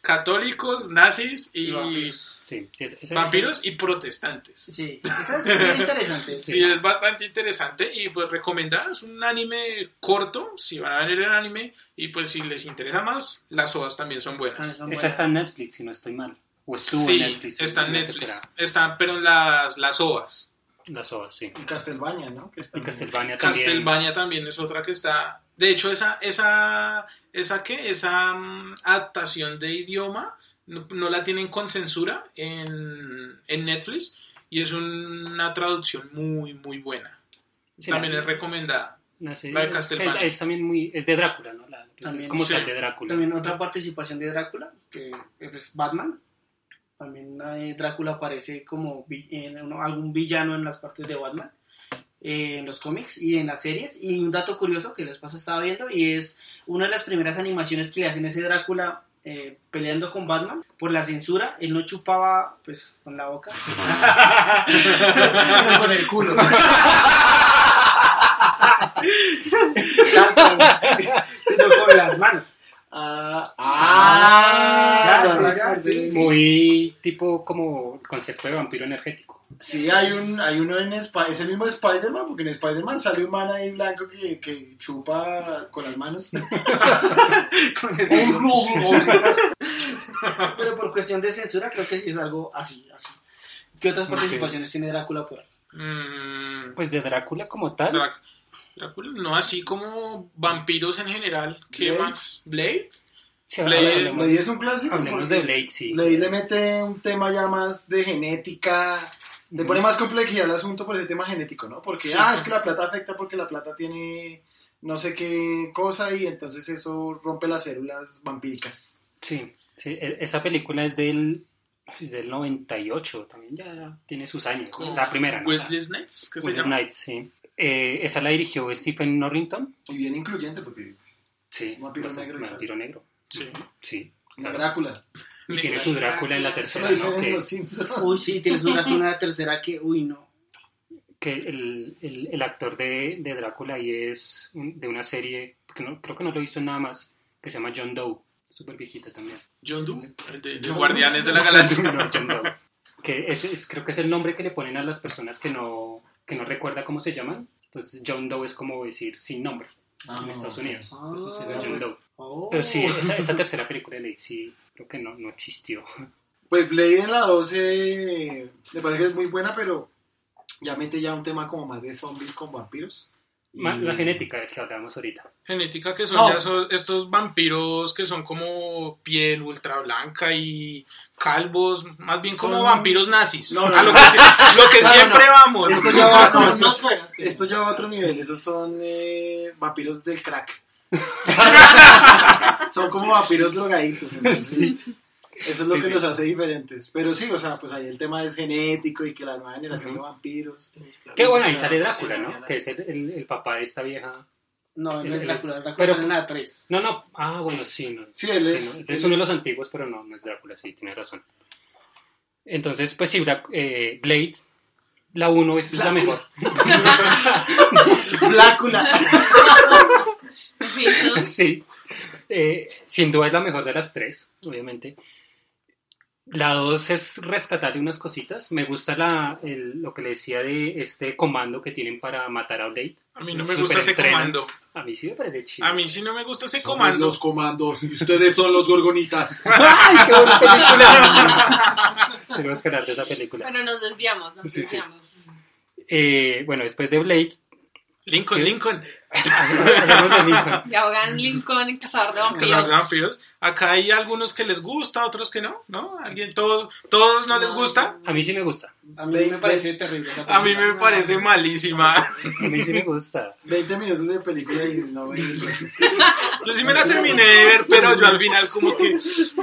Católicos, nazis y, Y vampiros. Sí, es- es- vampiros y protestantes. Sí, esa es muy interesante. Sí, es bastante interesante y pues recomendada. Es un anime corto, si van a ver el anime, y pues si les interesa más, las OVAs también son buenas. Son Esa buenas. está en Netflix, si no estoy mal. O estuvo Sí, en Netflix. está en Netflix. Están, pero en las, las OVAs. Las ovas, sí. Y Castlevania, ¿no? Que Y también- Castlevania también. Castlevania también es otra que está. De hecho, esa, esa, esa qué, esa mm, adaptación de idioma no, no la tienen con censura en, en Netflix y es una traducción muy, muy buena. Sí, también la- es recomendada. la serie la de es- Castlevania. Es, también muy. Es de Drácula, ¿no? La, También, es como sí. tal de Drácula. También otra participación de Drácula, que es Batman. También eh, Drácula aparece como vi- en uno- algún villano en las partes de Batman, eh, en los cómics y en las series. Y un dato curioso que les paso estaba viendo, y es una de las primeras animaciones que le hacen ese Drácula eh, peleando con Batman. Por la censura, él no chupaba pues con la boca. Sino con el culo. sino con las manos. Ah, Ah, ya, sí. Muy tipo como el concepto de vampiro energético. Sí, hay, un, hay uno en Spider es el mismo Spider-Man, porque en Spider-Man sale un man ahí blanco que, que chupa con las manos. Con el- Pero por cuestión de censura, creo que sí es algo así, así. ¿Qué otras participaciones tiene Drácula por ahí? Mm, Pues de Drácula como tal. Drácula, no así como vampiros en general. ¿Qué Blade. más? ¿Blade? Sí, Blade- hablemos, Blade es un clásico. hablemos de Blade, sí. Blade le mete un tema ya más de genética. Le pone más complejidad al asunto por ese tema genético, ¿no? Porque, Sí. ah, es que la plata afecta porque la plata tiene no sé qué cosa y entonces eso rompe las células vampíricas. Sí, sí, e- esa película es del, es del 98, también ya tiene sus años. Con La primera, ¿no? Wesley Snipes, que Wesley. Snipes, sí. Eh, esa la dirigió Stephen Norrington. Y bien incluyente porque Sí, Vampiro negro. Vampiro negro. Sí. Sí, la claro. Drácula. Y tiene su Drácula en la tercera, ¿no? en Que. Uy, sí, tienes una, una tercera que, uy, no. que el, el, el actor de, de Drácula ahí es de una serie, que no, creo que no lo he visto en nada más, que se llama John Doe. Súper viejita también. John Doe, el de, de John Guardianes Doe. de la Galaxia. No, John Doe. Que es, es- creo que es el nombre que le ponen a las personas que no, que no recuerda cómo se llaman. Entonces John Doe es como decir sin nombre Ah, en Estados ok. Unidos. Ah, Entonces era John pues. Doe. Oh. Pero sí, esa, esa tercera película de Blade sí, creo que no, no existió. Pues Blade en la 12 me parece que es muy buena, pero ya mete ya un tema como más de zombies con vampiros. La genética de que hablábamos ahorita. Genética que son No. ya son estos vampiros que son como piel ultra blanca y calvos, más bien como Son- vampiros nazis. No, no, a lo no. que, si- lo que No, no, siempre no. vamos. Esto ya va, esto, esto ya a otro nivel, esos son eh, vampiros del crack. son como vampiros drogaditos. entonces, Eso es lo Sí, que sí. los hace diferentes. Pero sí, o sea, pues ahí el tema es genético y que la nueva generación de vampiros. Qué bueno, ahí sale Drácula, ¿no? Que es el, el- el papá de esta vieja. No, no es Drácula, es- Drácula pero- es en la 3. No, no, ah, bueno, sí, no. Sí, él Sí, es. no, es uno de los antiguos, pero no, no es Drácula, sí, tiene razón. Entonces, pues sí, eh, Blade La 1 es la mejor. Blácula. Sí. Eh, sin duda es la mejor de las tres, obviamente. La 2 es rescatarle unas cositas. Me gusta la, el- lo que le decía de este comando que tienen para matar a Blade. A mí no me gusta ese comando. A mí sí me parece chido. A mí sí no me gusta ese comando. los comandos y ustedes son los gorgonitas. ¡Ay, qué buena película! Tenemos que hablar de esa película. Pero nos desviamos, nos Sí, sí. desviamos. Eh, bueno, después de Blade, Lincoln, ¿Qué? Lincoln. hablamos de Lincoln. Y ahogan Lincoln, el cazador de Cazador vampiros. de vampiros. Acá hay algunos que les gusta, otros que no, ¿no? ¿Alguien, todos, todos no les gusta? A mí sí me gusta. A mí me parece terrible esa A mí me parece malísima. A mí sí me gusta. 20 minutos de película y no ven. Yo sí me la terminé de ver, pero yo al final como que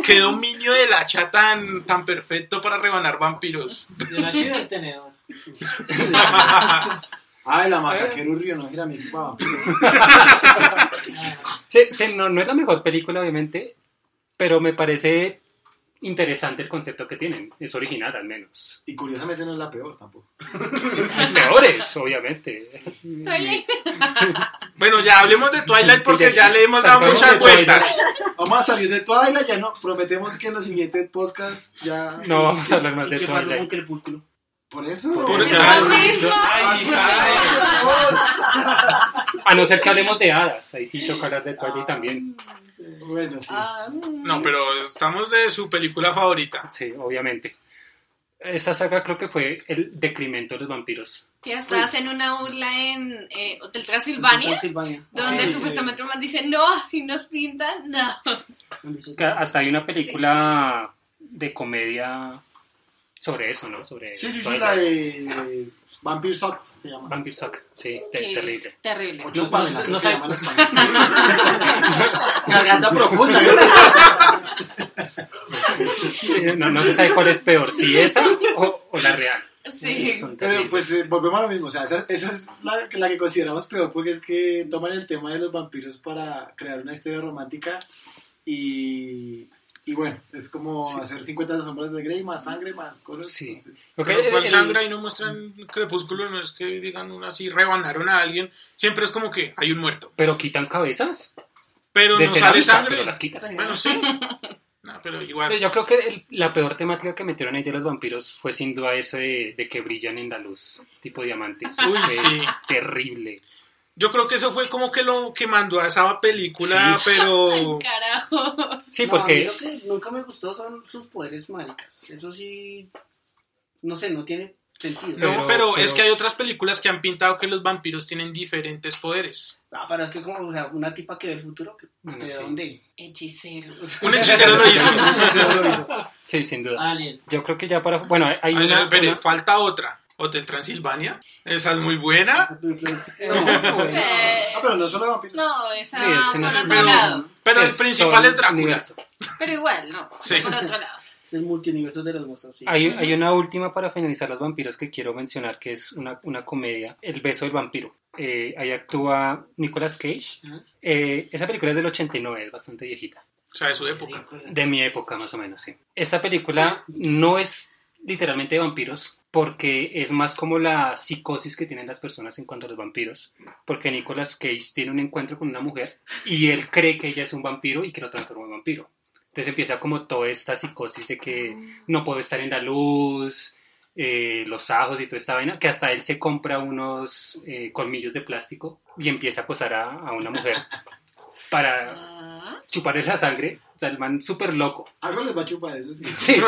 qué dominio del hacha tan, tan perfecto para rebanar vampiros. De la chida del tenedor. Ay, la macaquero río, no gira mi papá. Sí, sí, no, no es la mejor película, obviamente, pero me parece interesante el concepto que tienen. Es original, al menos. Y curiosamente no es la peor tampoco. Hay peores, obviamente. Twilight. Bueno, ya hablemos de Twilight Sí, porque ya- ya le hemos dado muchas Twilight. vueltas. Vamos a salir de Twilight, ya no. Prometemos que en los siguientes podcasts ya. No vamos a hablar más ¿Y de qué pasó con Twilight. Crepúsculo? Por eso. Por eso. Es lo mismo. Ay, ay. A no ser que hablemos de hadas. Ahí sí toca hablar de Twilight también. Bueno, sí. Ah, No, pero estamos de su película favorita. Sí, obviamente. Esta saga creo que fue el decremento de los vampiros. Ya estás Pues- en una burla en eh, Hotel Transilvania, Transilvania. donde Sí, supuestamente el man dice, no, así nos pintan, no. Que Hasta hay una película de comedia sobre eso, ¿no? Sobre Sí, sí, sí, la de Vampire Socks se llama. Vampire Suck, sí, te- Que terrible. es terrible. O No, chúpamela, no no que sé- se llama en español. Garganta profunda. ¿no? Sí, no, no se sabe cuál es peor, si esa o, o la real. Sí. Pero pues eh, volvemos a lo mismo, o sea, esa, esa es la, la que consideramos peor porque es que toman el tema de los vampiros para crear una historia romántica y, y bueno, es como hacer 50 sombras de Grey, más sangre, más cosas. Sí. Porque Pero ¿cuál el- sangre y no muestran crepúsculo? No es que digan una así, rebanaron a alguien. Siempre es como que hay un muerto. Pero quitan cabezas. Pero de no sale vista, sangre. pero las quitan. Bueno, sí. No, pero igual. Yo creo que el- la peor temática que metieron ahí de los vampiros fue sin duda ese de, de que brillan en la luz, tipo diamantes. Uy, sí. Terrible. Yo creo que eso fue como que lo que mandó a esa película, pero... Carajo. Sí, No, a mí porque lo que nunca me gustó son sus poderes maricas. Eso sí, no sé, no tiene sentido. No, Pero- pero, pero- es que hay otras películas que han pintado que los vampiros tienen diferentes poderes. Ah, pero es que como, o sea, una tipa que ve el futuro, Bueno, ¿de sí. dónde? Hechicero. Un hechicero lo hizo. Un hechicero lo hizo. sí, sin duda. Alien. Yo creo que ya para... Bueno, hay Ay, no, una- falta otra. Hotel Transilvania. Esa es muy buena. Eh, Ah, pero no solo vampiros. no, esa Sí, es que no por es- otro pero- lado. Pero el principal es Drácula. universo. Pero igual, no. Sí. Por otro lado. Es el multiuniverso de los monstruos, sí. Hay, hay una última para finalizar los vampiros que quiero mencionar, que es una, una comedia, El beso del vampiro. Eh, ahí actúa Nicolas Cage. Eh, esa película es del 89, es bastante viejita. O sea, de su época. De mi época, más o menos, sí. Esta película no es literalmente de vampiros, porque es más como la psicosis que tienen las personas en cuanto a los vampiros. Porque Nicolas Cage tiene un encuentro con una mujer y él cree que ella es un vampiro y que lo transforma en vampiro. Entonces empieza como toda esta psicosis de que no puedo estar en la luz, eh, los ajos y toda esta vaina, que hasta él se compra unos eh, colmillos de plástico y empieza a acosar a, a una mujer para Ah, chuparle la sangre. Sea, el man súper loco. Algo les va a chupar eso. sí. Sí.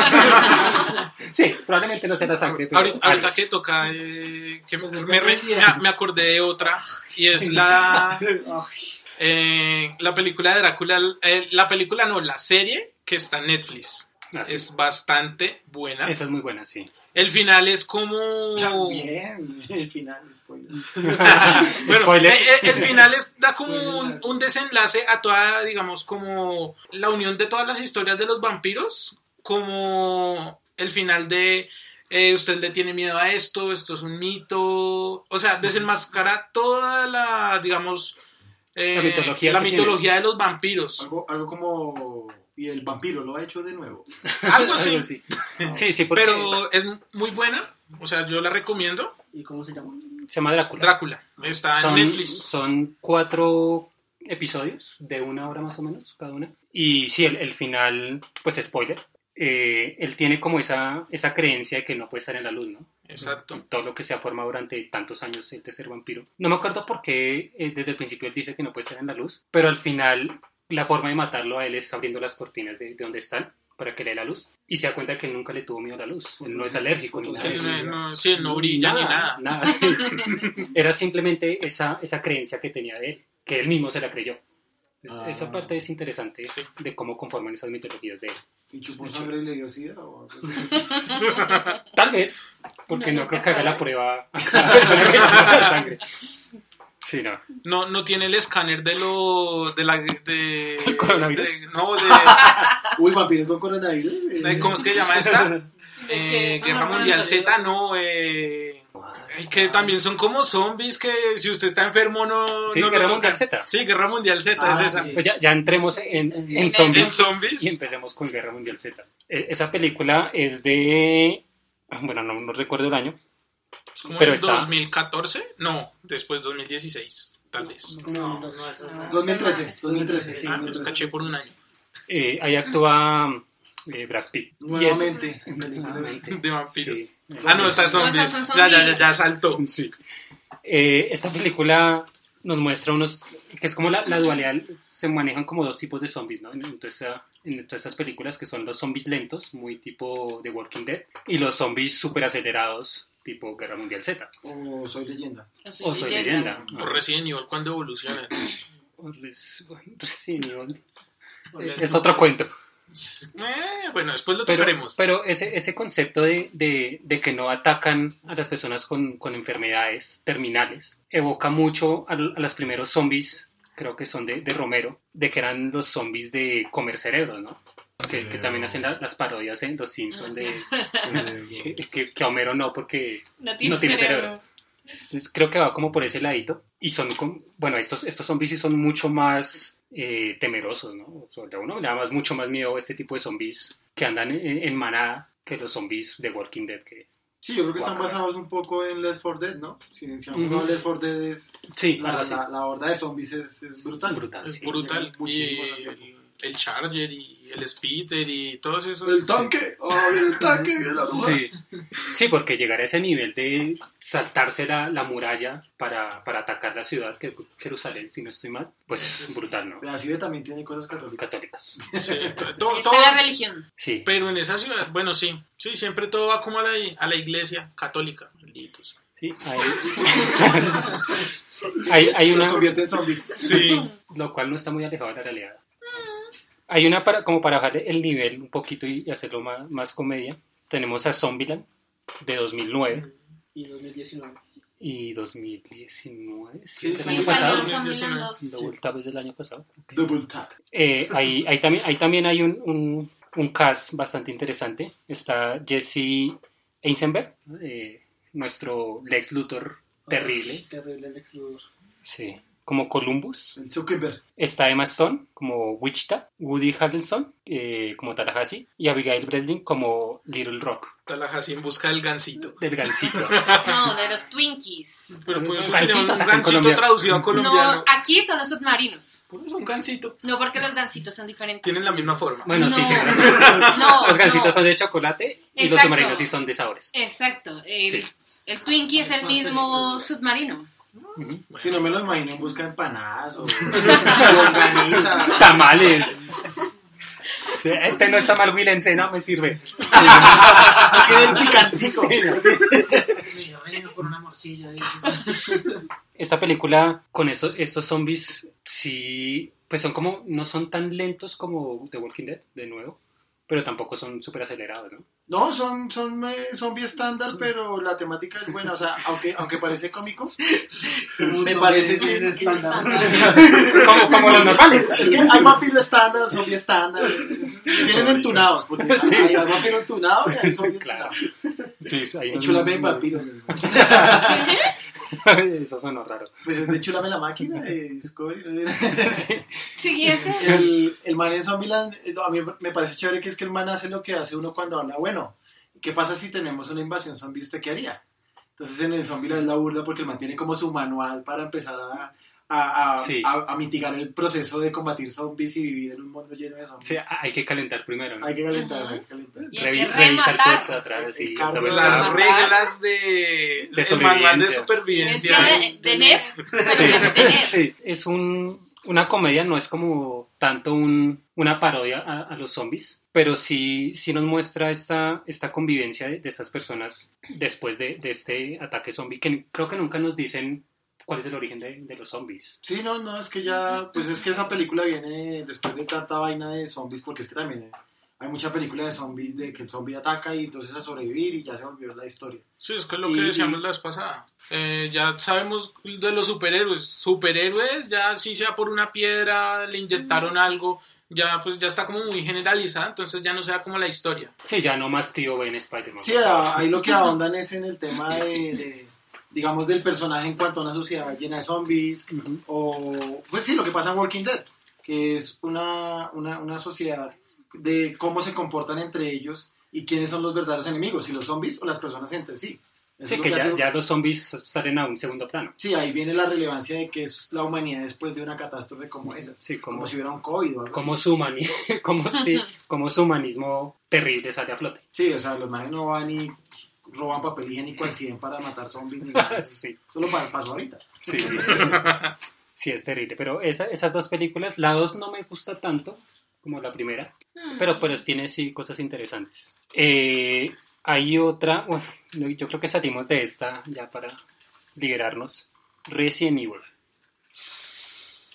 sí, probablemente no sea la sangre, pero... Ahorita, ahorita que toca, eh, que me, me re- me- me acordé de otra, y es la, eh, la película de Drácula, eh, la película no, la serie que está en Netflix. Es bastante buena. Esa es muy buena, sí. El final es como... Bien, el final, spoiler. Bueno, Spoiler. eh, eh, el, final es, da como un, un desenlace a toda, digamos, como la unión de todas las historias de los vampiros, como el final de eh, usted le tiene miedo a esto, esto es un mito, o sea, desenmascara toda la, digamos, eh, La mitología la mitología de los vampiros. Algo, algo como Y el vampiro lo ha hecho de nuevo. Algo así. Algo así. Sí, sí, porque Pero es muy buena. O sea, yo la recomiendo. ¿Y cómo se llama? se llama Drácula. Drácula. Está son, en Netflix. son cuatro episodios de una hora más o menos cada una. Y sí, el, el final, pues spoiler. eh, él tiene como esa, esa creencia de que no puede estar en la luz, ¿no? Exacto. Todo lo que se ha formado durante tantos años el de ser vampiro. No me acuerdo por qué eh, desde el principio él dice que no puede estar en la luz, pero al final la forma de matarlo a él es abriendo las cortinas de, de donde están para que le dé la luz. Y se da cuenta que él nunca le tuvo miedo a la luz. Él no es alérgico ni nada. Sí, no, no- sí, no brilla ni nada. nada. Era simplemente esa, esa creencia que tenía de él, que él mismo se la creyó. Ah. Esa parte es interesante Sí. de cómo conforman esas mitologías de él. ¿Y chupó sangre y le dio sida? O algo así? Tal vez, porque No, no, creo que haga la prueba a cada persona que chupa la sangre. Sí, no. No, no tiene el escáner de lo. de la. de. ¿El coronavirus? de- no, de, Uy, vampiros con coronavirus. eh. ¿Cómo es que se llama esta? Eh. Guerra Ah, Mundial Z, no. Eh, ay, que también son como zombies que si usted está enfermo no. Sí, no Guerra. Mundial Z. Sí, Guerra Mundial Z Ah, es esa. sí. Pues ya, ya entremos en, en En zombies. En zombies. Y empecemos con Guerra Mundial Z. E- Esa película es de... Bueno, no, no recuerdo el año. Como Pero en está- 2014? No, después 2016, tal vez. No, no, no, eso no. no. 2013. Sí, 2013. sí, Ah, los 2013. caché por un año. Eh, ahí actúa eh, Brad Pitt. Nuevamente. Nuevamente. De vampiros. Sí. Ah, no, está No, zombies. son Ya, ya, ya, zombies. ya saltó. Sí. Eh, esta película nos muestra unos, que es como la, la dualidad, se manejan como dos tipos de zombies, ¿no? En, en toda esa- en todas estas películas, que son los zombies lentos, muy tipo The Walking Dead, y los zombies súper acelerados, tipo Guerra Mundial Z. O soy leyenda. O Soy Leyenda. O Resident Evil cuando evoluciona. O Res- Resident Evil. Es otro cuento. Eh, bueno, después lo Pero, tocaremos. pero ese, ese concepto de, de- de que no atacan a las personas con, con enfermedades terminales evoca mucho a, los primeros zombies, creo que son de, de Romero, de que eran los zombies de comer cerebros, ¿no? Que, que también hacen la- las parodias en Los Simpsons de que, que- que Homero no, porque No No tiene cerebro. entonces, creo que va como por ese ladito. Y son, bueno, estos, estos zombies sí son mucho más eh, temerosos, ¿no? O sea, uno le da más, mucho más miedo a este tipo de zombies que andan en, en manada que los zombies de Walking Dead. Que... Sí, yo creo que están basados un poco en Left 4 Dead, ¿no? Si han Ujú. jugado Left 4 Dead es... Sí, La, la, la horda de zombies es, es brutal. Brutal, es sí. brutal. Y Muchísimos tiempo. El, Charger y el Speeder y todos esos. El tanque, oh, viene el tanque, viene la. Sí. sí, porque llegar a ese nivel de saltarse la, la muralla para, para atacar la ciudad, que es Jerusalén, si no estoy mal, pues brutal, ¿no? La CIBE también tiene cosas católicas. Católicas. Sí, to- to- Está todo- la religión. Sí. pero en esa ciudad, bueno, sí. Sí, siempre todo va como a la, a la iglesia católica. Malditos. Sí, hay, hay, hay Los una... convierte en zombies. Sí. lo cual no está muy alejado de la realidad. Hay una para, como para bajar el nivel un poquito y hacerlo más, más comedia. Tenemos a Zombieland de 2009 Y 2019. y 2019. Sí, del sí, año pasado. Salió Zombieland 2. Double Tap es del año pasado. Double tap. Eh, ahí, ahí también, ahí también hay un, un, un cast bastante interesante. Está Jesse Eisenberg, eh, nuestro Lex Luthor terrible. Ay, terrible el ex Luthor. Sí. Como Columbus. El Zuckerberg. Está Emma Stone como Wichita, Woody Harrelson eh, como Tallahassee y Abigail Breslin como Little Rock, Tallahassee en busca del gansito. del gancito. No, de los Twinkies. Pero pues eso sería un Colombia. traducido a No, colombiano. aquí son los submarinos. Pues un gansito. No, porque los gancitos son diferentes. Tienen la misma forma. Bueno, sí, No. No, Los gancitos no. son de chocolate y los submarinos sí son de sabores. Exacto. El, Sí. el Twinkie es el mismo submarino. Si no me lo imagino en busca de empanadas o longaniza. Tamales. Sí, Este no está mal, Willense, no me sirve. No quiere el picantico. Sí, no. Mira, una morcilla. Esta película con eso, estos zombies, sí, pues son como, no son tan lentos como The Walking Dead, de nuevo, pero tampoco son súper acelerados, ¿no? No, son, son eh, zombies estándar, pero la temática es buena. O sea, aunque, aunque parece cómico, me parece que, que- Como, como los normales. Es que hay vampiro estándar, zombie estándar. Vienen entunados, porque Sí. hay vampiro entunado y hay zombie Claro. entunado. Sí, hay En Chulame hay vampiro. Eso sonó raro. Pues es de Chulame la máquina de Discovery. ¿no? Sí. Siguiente. el, el man en Zombieland, eh, a mí me parece chévere que es que el man hace lo que hace uno cuando habla, bueno, ¿qué pasa si tenemos una invasión zombie? ¿Usted qué haría? Entonces en el Zombieland es la burla porque el man tiene como su manual para empezar a, a, a- Sí. a- a mitigar el proceso de combatir zombies y vivir en un mundo lleno de zombies. Sí, hay que calentar primero. ¿no? Hay que calentar, Ujú. hay que calentar. Y hay que Revi- revisar rematar. cosas atrás y Las Matar. reglas de, De el manual de supervivencia. de, de net. Sí, de net. sí, es un, una comedia, no es como tanto un, una parodia a, a los zombies, pero sí, sí nos muestra esta, esta convivencia de, de estas personas después de, de este ataque zombie, que creo que nunca nos dicen cuál es el origen de, de los zombies. Sí, no, no, es que ya, pues es que esa película viene después de tanta vaina de zombies, porque es que también hay mucha película de zombies de que el zombie ataca y entonces a sobrevivir y ya se volvió la historia. Sí, es que es lo que Y- decíamos la vez pasada. Eh, ya sabemos de los superhéroes. Superhéroes, ya si sea por una piedra, le inyectaron algo, ya pues ya está como muy generalizada, entonces ya no sea como la historia. Sí, ya no más tío Ben Spider-Man. Sí, ahí lo que ahondan es en el tema de, de, digamos, del personaje en cuanto a una sociedad llena de zombies, Ujú. o, pues sí, lo que pasa en Walking Dead, que es una, una, una sociedad de cómo se comportan entre ellos y quiénes son los verdaderos enemigos, si los zombies o las personas entre sí. Eso Sí, es lo que ya, hace- ya los zombies salen a un segundo plano. Sí, ahí viene la relevancia de que es la humanidad después de una catástrofe como esa. Sí, como, Como si hubiera un COVID o algo como así. su, humani- como, sí, como su humanismo terrible sale a flote. Sí, o sea, los manes no van y roban papel higiénico al 100 para matar zombies ni nada. Sí. Solo pa- pasó ahorita. Sí, sí. Sí, es terrible. Pero esa- esas dos películas, la dos no me gusta tanto como la primera, Mm. pero pues tiene sí cosas interesantes. Eh, hay otra, bueno, no, yo creo que salimos de esta ya para liberarnos. Resident Evil.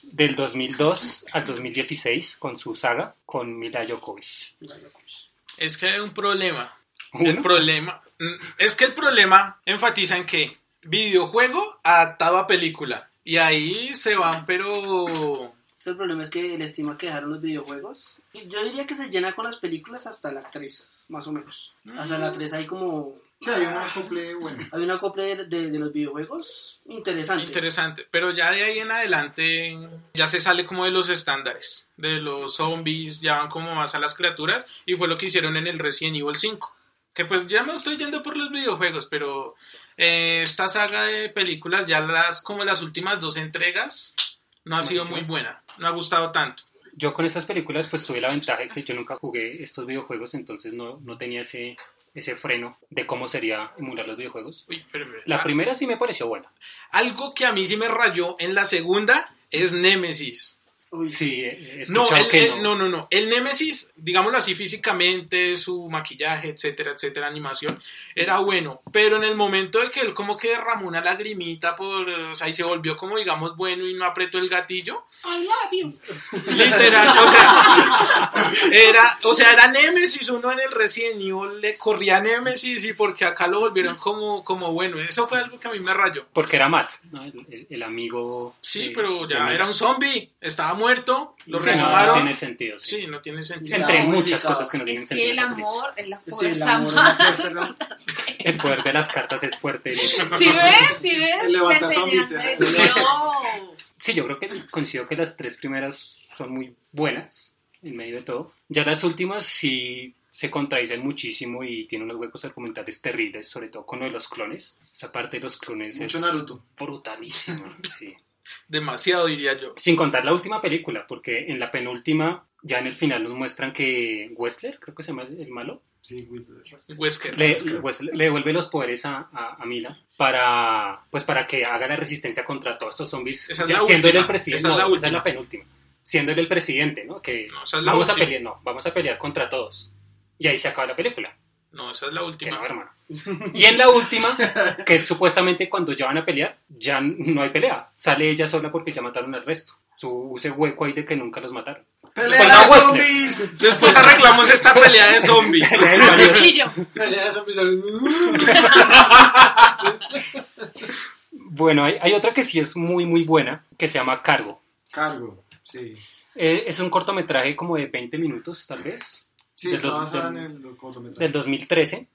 Del 2002 al 2016 con su saga con Mila Jovovich. Es que hay un problema. El Uno, problema es que el problema enfatiza en que videojuego adaptado a película. Y ahí se van, pero Es que el problema es que el estima que dejaron los videojuegos. y Yo diría que se llena con las películas hasta la 3, más o menos. Hasta la 3 hay como. Sí, hay un acople bueno. Hay una copia de, de- de los videojuegos interesante. interesante. Pero ya de ahí en adelante ya se sale como de los estándares. De los zombies, ya van como más a las criaturas. Y fue lo que hicieron en el Resident Evil 5. Que pues ya me estoy yendo por los videojuegos, pero eh, esta saga de películas, ya las como las últimas dos entregas, no ha sido muy buena. No ha gustado tanto. yo con esas películas pues tuve la ventaja de que yo nunca jugué estos videojuegos, entonces no, no tenía ese, ese freno de cómo sería emular los videojuegos. Uy, pero- pero- La ah, primera sí me pareció buena. Algo que a mí sí me rayó en la segunda es Nemesis. Uy, Sí, he No, el, que el- no, no, no. El Nemesis, digámoslo así físicamente, su maquillaje, etcétera, etcétera, animación, era bueno. Pero en el momento de que él como que derramó una lagrimita por, o sea, y se volvió como, digamos, bueno y no apretó el gatillo, I love you. literal, o sea, era, o sea, era Nemesis, uno en el Resident Evil le corría a Nemesis y porque acá lo volvieron como, como bueno. Eso fue algo que a mí me rayó. Porque era Matt, ¿no? el, el- el amigo. Sí, de- pero ya era un zombie, estaba muerto, lo Sí, no, no renovaron. tiene sentido. sí. Sí, no tiene sentido. Entre muchas cosas que no tienen Es que sentido. el amor es la Sí, el fuerza amor más. es la fuerza, ¿no? El poder de las cartas es fuerte. ¿Sí ves? ¿Sí ves? Levanta zombies, ¿eh? de Dios. Sí, yo creo que coincido que las tres primeras son muy buenas, en medio de todo. Ya las últimas sí se contradicen muchísimo y tienen unos huecos argumentales terribles, sobre todo con lo de los clones. Esa parte de los clones Mucho es Naruto. brutalísima. sí. Demasiado, diría yo. Sin contar la última película, porque en la penúltima, ya en el final nos muestran que Wessler, creo que se llama el malo, Sí. Wesker. le, Wesley le devuelve los poderes a, a, a Mila para, pues para que haga la resistencia contra todos estos zombies, Esa es ya la siendo él el presidente. esa es no, esa es la penúltima. Siendo él el presidente, ¿no? Que No, es vamos a pelear, no, vamos a pelear contra todos. Y ahí se acaba la película. No, esa es la Que última. no, hermano. Y en la última, que es supuestamente cuando ya van a pelear, ya no hay pelea. Sale ella sola porque ya mataron al resto. Su, ese hueco ahí de que nunca los mataron. ¡Pelea de zombies! Después arreglamos esta pelea de zombies. Cuchillo. Bueno, hay, hay otra que sí es muy, muy buena, que se llama Cargo. Cargo, sí. Eh, es un cortometraje como de 20 minutos, tal vez, Sí, Del está dos- basada del- en el cortometraje. del 2013.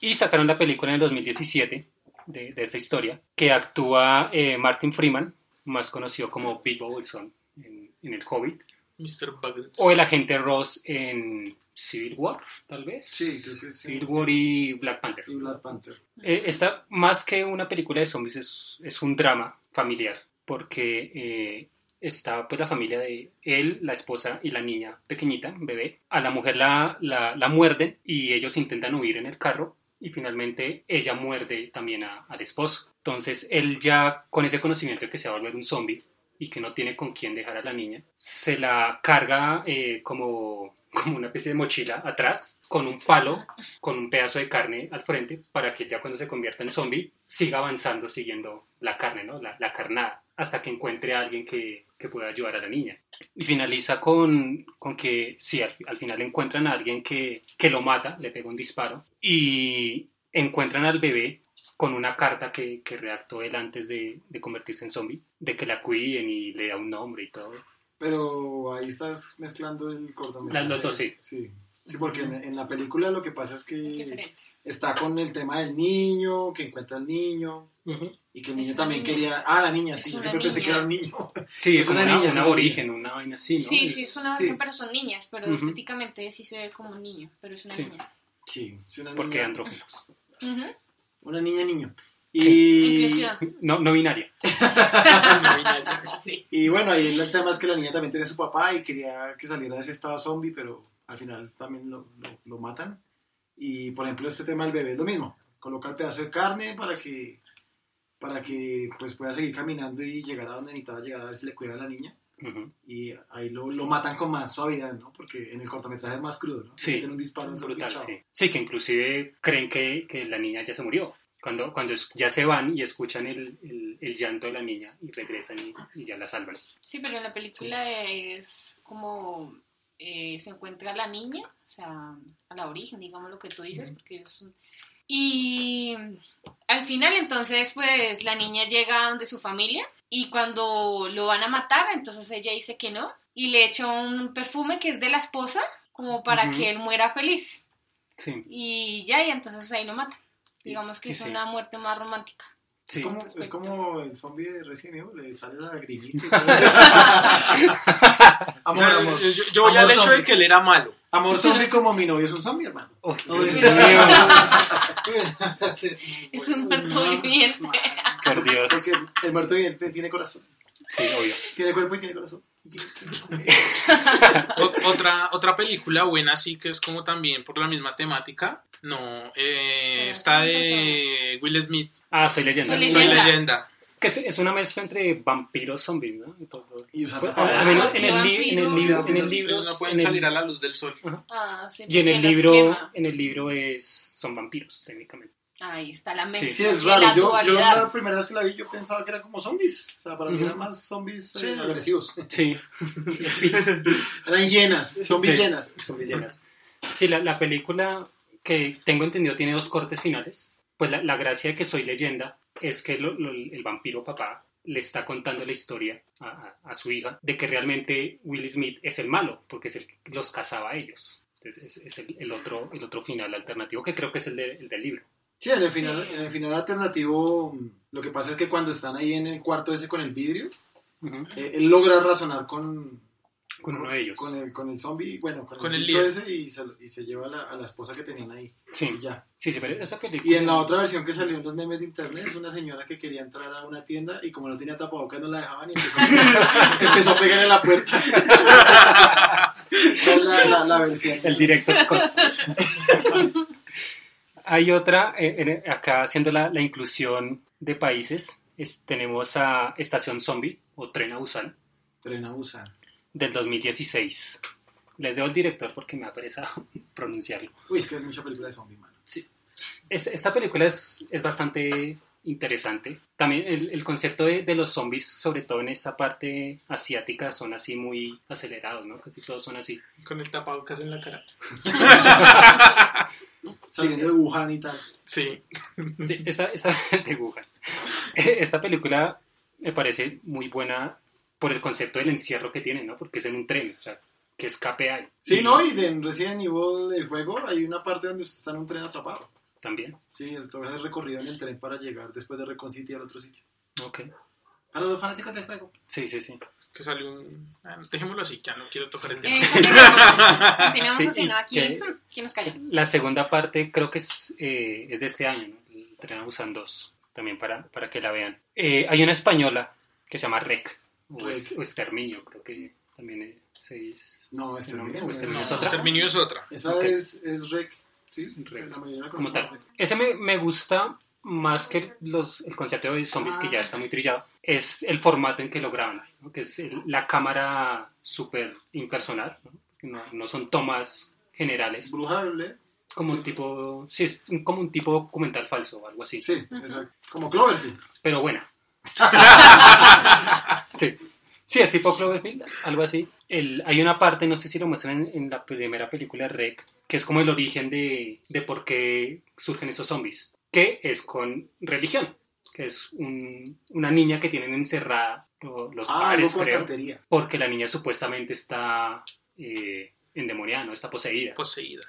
Y sacaron la película en el 2017 de, de esta historia, que actúa eh, Martin Freeman, más conocido como Bilbo Bolsón en, en El Hobbit, Mr. Buggles. o el agente Ross en Civil War, tal vez. Sí, creo que sí. Civil War y Black Panther. Y Black Panther. Eh, esta, más que una película de zombies, es, es un drama familiar, porque eh, está pues la familia de él, la esposa y la niña pequeñita, bebé. A la mujer la, la, muerden y ellos intentan huir en el carro y finalmente ella muerde también al esposo. Entonces él ya con ese conocimiento de que se va a volver un zombie y que no tiene con quién dejar a la niña, se la carga eh, como, como una especie de mochila atrás con un palo con un pedazo de carne al frente para que ya cuando se convierta en zombie siga avanzando siguiendo la carne, ¿no? la, la carnada, hasta que encuentre a alguien que, que pueda ayudar a la niña. Y finaliza con, con que sí, al, al final encuentran a alguien que, que lo mata, le pega un disparo, y encuentran al bebé con una carta que, que redactó él antes de, de convertirse en zombie, de que la cuiden y le da un nombre y todo. Pero ahí estás mezclando el cortometraje. Las- los dos, sí. Sí, Sí, porque en, en la película lo que pasa es que está con el tema del niño, que encuentra al niño, y que el Es niño también niña. quería... Ah, la niña, Es sí, yo siempre pensé que era un niño. Sí, Es es una una, niña, es un una aborigen, una vaina así, ¿no? Sí, sí, es una Sí. pero son niñas, pero estéticamente sí se ve como un niño, pero es una Sí. niña. Sí, sí, una Porque niña. andrógenos. Ujú. Una niña niño. Y, Inclusión. No, no binaria. Sí. y bueno, ahí el tema es que la niña también tiene su papá y quería que saliera de ese estado zombie, pero al final también lo, lo- lo matan. Y por ejemplo, este tema del bebé es lo mismo. Coloca el pedazo de carne para que para que pues pueda seguir caminando y llegar a donde necesitaba llegar a ver si le cuida a la niña. Y ahí lo, lo matan con más suavidad, ¿no? Porque en el cortometraje es más crudo, ¿no? Sí, Tiene un disparo en Brutal, sí. Sí, que inclusive creen que, que la niña ya se murió. Cuando, cuando ya se van y escuchan el, el- el llanto de la niña y regresan y, y ya la salvan. Sí, pero en la película es como eh, se encuentra la niña, o sea, a la origen, digamos lo que tú dices, porque es un- Y al final entonces pues la niña llega donde su familia y cuando lo van a matar, entonces ella dice que no y le echa un perfume que es de la esposa como para que él muera feliz Sí, y ya y entonces ahí lo mata. Digamos que Sí, es sí. una muerte más romántica. sí. Es, como, es como el zombie de Resident Evil, le sale la lagrimita. y todo. O amor, sea, amor. Yo, yo- yo Amor al hecho de que él era malo. Amor zombie como mi novio es un zombie, hermano. Oh, Es un muerto viviente. por Dios. Porque el muerto viviente tiene corazón. Sí, obvio. Tiene cuerpo y tiene corazón. Otra, otra película buena, sí, que es como también por la misma temática. No, eh, está ¿cómo de Will Smith, Ah, soy leyenda. Soy Soy Leyenda. Que es, es una mezcla entre vampiros zombies, ¿no? Todo- Y usar Pues, al menos en el, li- en el libro, en el libro, no pueden en el- salir a la luz del sol. Ah, sí, y en el libro, quema. en el libro es, son vampiros, técnicamente. Ahí está la mezcla. Sí, es y la raro. Yo, yo la primera vez que la vi, yo pensaba que eran como zombies. O sea, para mí Ujú. eran más zombies eh, Sí. agresivos. Sí. Eran llenas, zombies Sí. llenas. Zombies llenas. Sí, la, la película que tengo entendido tiene dos cortes finales. Pues la, la gracia de que soy leyenda es que lo- lo- el vampiro papá le está contando la historia a, a- a su hija de que realmente Will Smith es el malo, porque es el que los cazaba a ellos. Entonces, es, es el, el otro, el otro final alternativo que creo que es el, de- el del libro. Sí, en el, final, Sí. en el final alternativo, lo que pasa es que cuando están ahí en el cuarto ese con el vidrio, Ujú. eh, él logra razonar con, Con uno de ellos. Con el, con el zombie, bueno, con, Con el, el bicho líder. ese y se, y se lleva a la, a la esposa que tenían ahí. Sí, Y ya. sí, sí, pero esa película. Y en la otra versión que salió en los memes de internet es una señora que quería entrar a una tienda y como no tenía tapabocas no la dejaban y empezó a pegar, empezó a pegar en la puerta. Esa es la, la, la versión. El director Scott. Hay otra, eh, en- acá haciendo la, la inclusión de países, es- tenemos a Estación Zombie o Tren a Busan Tren a Busan. Del 2016. Les debo el director porque me ha pereza pronunciarlo. Uy, es que hay mucha película de zombie, mano. Es- esta película es, es bastante interesante. También el, el concepto de, de los zombies, sobre todo en esa parte asiática, son así muy acelerados, ¿no? Casi todos son así. Con el tapabocas en la cara. Saliendo de Wuhan y tal. Sí. Sí, esa, esa de Wuhan. Esta película me parece muy buena por el concepto del encierro que tiene, ¿no? Porque es en un tren, o sea, ¿qué escape hay? Sí, Y- ¿no? Y de en Resident Evil, el juego, hay una parte donde usted está en un tren atrapado. también. Sí, el todo el recorrido en el tren para llegar después de Recon City al otro sitio. Ok. Para los fanáticos del juego. Sí, sí, sí. Que salió un... ah, dejémoslo así, ya no quiero tocar el tema. Eh, continuamos, continuamos Sí, así, ¿no? y Aquí, que- ¿quién nos cayó? La segunda parte creo que es, eh, es de este año, ¿no? El Tren a Busan 2, también para, para que la vean. Eh, hay una española que se llama Rec, o, Rec. es- o Exterminio, creo que también se dice. No, pues, el No, es otra. Exterminio es otra. Esa es, es Rec. Sí, Rec. la como tal. Rec. Ese me, me gusta más que los, el concepto de zombies, que ya está muy trillado, es el formato en que lo graban, ¿no? que es el- la cámara súper impersonal, ¿no? No, no son tomas generales, Brujable. como un tipo, sí, es como un tipo documental falso o algo así, Sí, exacto. Como Cloverfield. pero buena. sí. Sí, es tipo Cloverfield, algo así. El, hay una parte, no sé si lo muestran en, en la primera película Rec, que es como el origen de, de por qué surgen esos zombies, que es con religión, que es un- una niña que tienen encerrada lo- los Ah, padres, con creo, porque la niña supuestamente está eh, endemoniada, ¿no? está poseída. Poseída.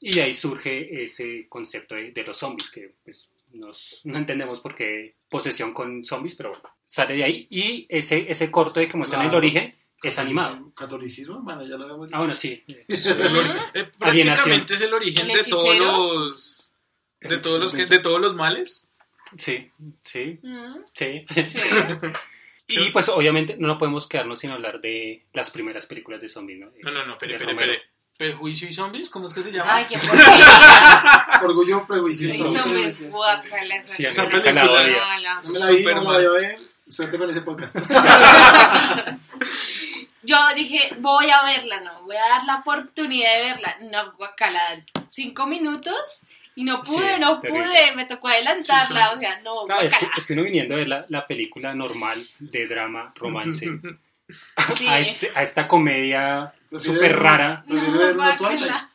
Y de ahí surge ese concepto de, de los zombies, que pues nos- no entendemos por qué posesión con zombies, pero bueno, sale de ahí. Y ese, ese corto de que muestran el Claro. origen es animado. Catolicismo, bueno, ya lo habíamos Ah, bueno, sí. Eh, prácticamente es el origen ¿El de todos los... De todos los, que, de todos los males. Sí, sí, Mm, sí. Sí. Y pues obviamente no podemos quedarnos sin hablar de las primeras películas de zombies, ¿no? No, no, no, espere, espere, espere. ¿Perjuicio y zombies? ¿Cómo es que se llama? Ay, qué porquería. Orgullo, prejuicio. Sí, Son sí, muy sí. Esa. No me la vi, no me la voy a ver. Suerte con ese podcast. Yo dije, voy a verla, no, voy a dar la oportunidad de verla. No, guacala, cinco minutos y no Sí, pude, no terrible. pude, me tocó adelantarla, Sí, o sea, no, Claro, es, que, guacala. es que uno viniendo de la, la película normal de drama, romance, Sí. a, este, a esta comedia súper rara, No, Twilight. guacala.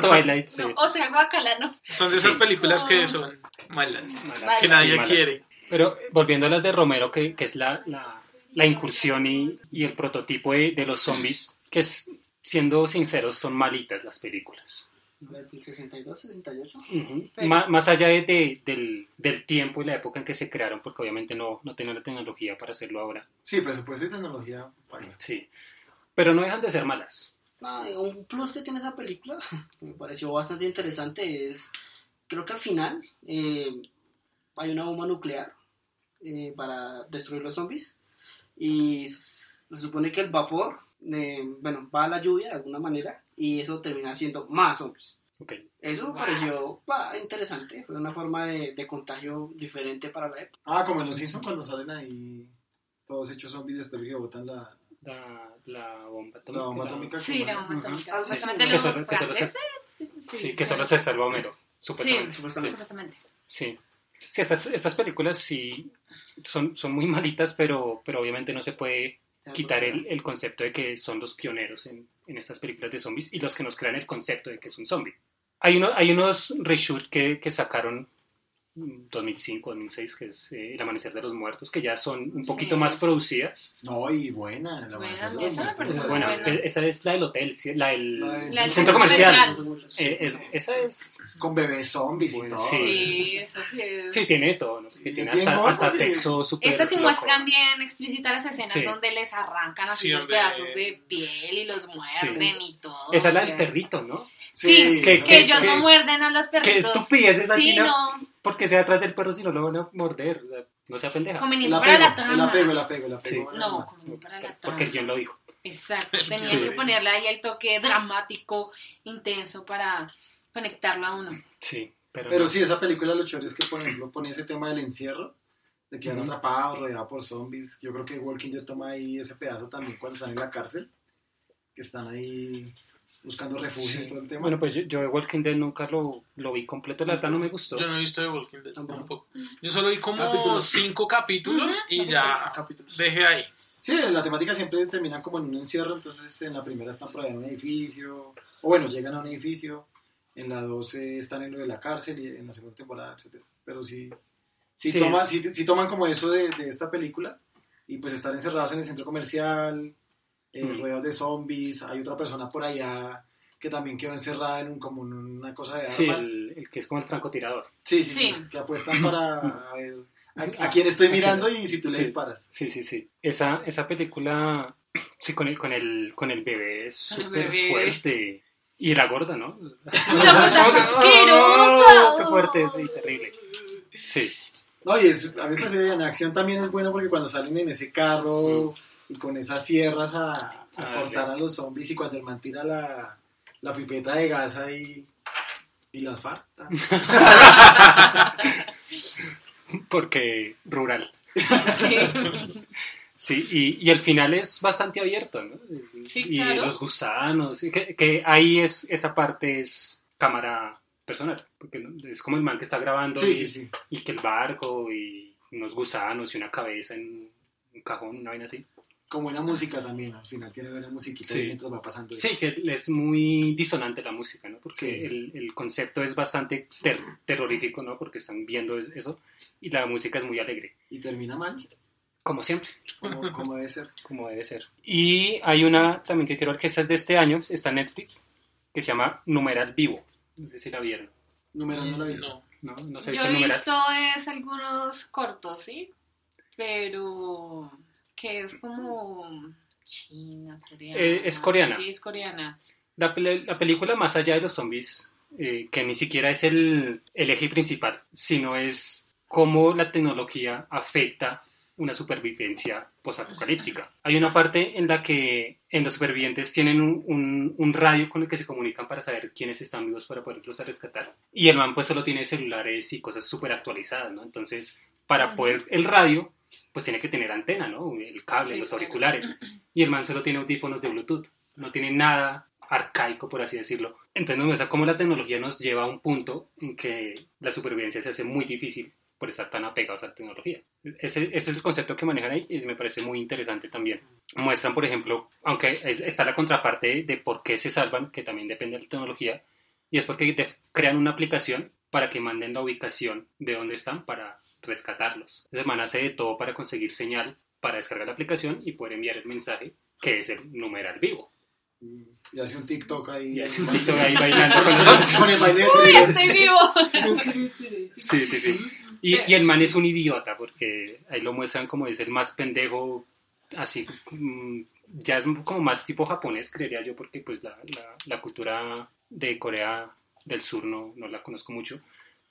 Twilight, sí. No, otra guacala, no. Son de esas Sí. películas que No. son malas. Malas, Que nadie malas. quiere. Pero eh, volviendo a las de Romero, que, que es la, la, la incursión y, y el prototipo de, de los zombies, que es, siendo sinceros, son malitas las películas. ¿Del 62, 68? Ujú. Pero- Má- más allá de, de- del, del tiempo y la época en que se crearon, porque obviamente no, no tenían la tecnología para hacerlo ahora. Sí, presupuesto y tecnología. vaya. Sí. Pero no dejan de ser malas. No, un plus que tiene esa película, que me pareció bastante interesante, es, creo que al final eh, hay una bomba nuclear eh, para destruir los zombies y se supone que el vapor, eh, bueno, va a la lluvia de alguna manera y eso termina siendo más zombies. Ok. Eso me pareció bah, interesante, fue una forma de, de contagio diferente para la época. Ah, como en los Simpsons cuando salen ahí todos hechos zombies después de que botan la, La, la bomba atómica. la bomba atómica. Sí, la bomba atómica. Sí. Supuestamente los solo- que solo se- franceses. Sí, Sí, que solo se salva Homero, supuestamente. Sí, supuestamente. supuestamente. Sí. Sí, estas, estas películas sí son, son muy malitas, pero, pero obviamente no se puede quitar el, el concepto de que son los pioneros en, en estas películas de zombies y los que nos crean el concepto de que es un zombie. Hay, uno, hay unos reshoots que, que sacaron 2005, 2006, que es eh, El Amanecer de los Muertos, que ya son un poquito Sí. más producidas. No, y buena. De los esa Muertos. Bueno, buena. que esa es la del hotel, sí, la del, La del centro centro comercial. comercial. Eh, es- esa es... Con bebés zombies y Bueno, todo. sí. Sí, eso sí es. Sí, tiene todo, ¿no? Que Es tiene hasta, hasta sexo súper Estas sí loco. muestran bien explícitas las escenas Sí. donde les arrancan así Sí, los pedazos de piel y los muerden y todo. Esa es la del perrito, ¿no? Sí, que- que, que- ellos que- no muerden a los perritos. estupidez esa Sí, no. Porque sea atrás del perro si no lo van a morder. o sea, No sea pendeja. Conveniente para apego, la el trama. apego, el apego, el apego. Sí. Bueno, No, conveniente para la trama. Porque el guion lo dijo. Exacto, tenía Sí. que ponerle ahí el toque dramático, intenso para conectarlo a uno. Sí, pero, Pero no. sí, esa película lo chévere es que, por ejemplo, pone ese tema del encierro, de que van atrapados, rodeados por zombies. Yo creo que Walking Dead toma ahí ese pedazo también cuando están en la cárcel, que están ahí buscando refugio Sí. todo el tema. Bueno, pues yo, yo de Walking Dead nunca lo, lo vi completo. La verdad no me gustó. Yo no he visto The Walking Dead Tampoco. tampoco. Yo solo vi como Capítulos. cinco capítulos y ya Capítulos. dejé ahí. Sí, la temática siempre termina como en un encierro, entonces en la primera están por ahí en un edificio, o bueno, llegan a un edificio, en la 12 están en lo de la cárcel y en la segunda temporada, etcétera. Pero sí, sí, Sí, toman, sí, sí toman como eso de, de esta película y pues están encerrados en el centro comercial, eh, Mm. rodeados de zombies, hay otra persona por allá que también quedó encerrada en un, como una cosa de Sí, armas. el, el que es como el francotirador. Sí, sí, sí, Sí. que apuestan para a ver a, a quién estoy mirando y si tú le Sí. disparas. Sí, sí, sí. Esa, esa película, sí, con el, con el, con el bebé es súper fuerte. Y la gorda, ¿no? La gorda es asquerosa. ¡Qué fuerte! Sí, terrible. Sí, No, y es, a mí me parece en acción también es bueno porque cuando salen en ese carro y con esas sierras a, a Ah, cortar a los zombies y cuando el man tira la, la pipeta de gas ahí y las farta. porque rural. Sí. Sí, y, y el final es bastante abierto, ¿no? Sí, y claro. los gusanos, que, que ahí es, esa parte es cámara personal, porque es como el man que está grabando Sí, y, sí, sí. y que el barco y unos gusanos y una cabeza en un cajón, una vaina así. Con buena música también, al final tiene buena musiquita Sí. mientras va pasando. eso. Sí, que es muy disonante la música, ¿no? Porque Sí. el, el concepto es bastante ter- terrorífico, ¿no? Porque están viendo es- eso y la música es muy alegre, Y termina mal, como siempre. como, como debe ser. como debe ser. Y hay una también que quiero ver que esa es de este año, está en Netflix, que se llama Numeral Vivo. No sé si la vieron. Numeral no la he visto. No. No, no sé Yo he numeral. visto es algunos cortos, ¿sí? Pero que es como china, coreana. Eh, es coreana. Sí, es coreana. La, la película más allá de los zombies, eh, que ni siquiera es el, el eje principal, sino es cómo la tecnología afecta una supervivencia posapocalíptica. Hay una parte en la que en los supervivientes tienen un, un- un radio con el que se comunican para saber quiénes están vivos para poderlos rescatar. Y el man pues solo tiene celulares y cosas súper actualizadas, ¿no? Entonces, para poder el radio, pues tiene que tener antena, ¿no? El cable, Sí, los claro. auriculares. Y el man solo tiene audífonos de Bluetooth. No tiene nada arcaico, por así decirlo. Entonces nos muestra cómo la tecnología nos lleva a un punto en que la supervivencia se hace muy difícil por estar tan apegados a la tecnología. Ese, ese es el concepto que manejan ahí y me parece muy interesante también. Muestran, por ejemplo, aunque es- está la contraparte de por qué se salvan, que también depende de la tecnología, y es porque crean una aplicación para que manden la ubicación de dónde están para rescatarlos. Man hace de todo para conseguir señal para descargar la aplicación y poder enviar el mensaje, que es el numeral vivo. Mm, Y hace un TikTok ahí. Y hace un TikTok ahí bailando con los. Con el baile ¡Uy, estoy vivo! Sí, sí, sí. Y, y el man es un idiota, porque ahí lo muestran como es el más pendejo, así, mm, ya es como más tipo japonés, creería yo, porque pues la, la, la cultura de Corea del Sur no, no la conozco mucho,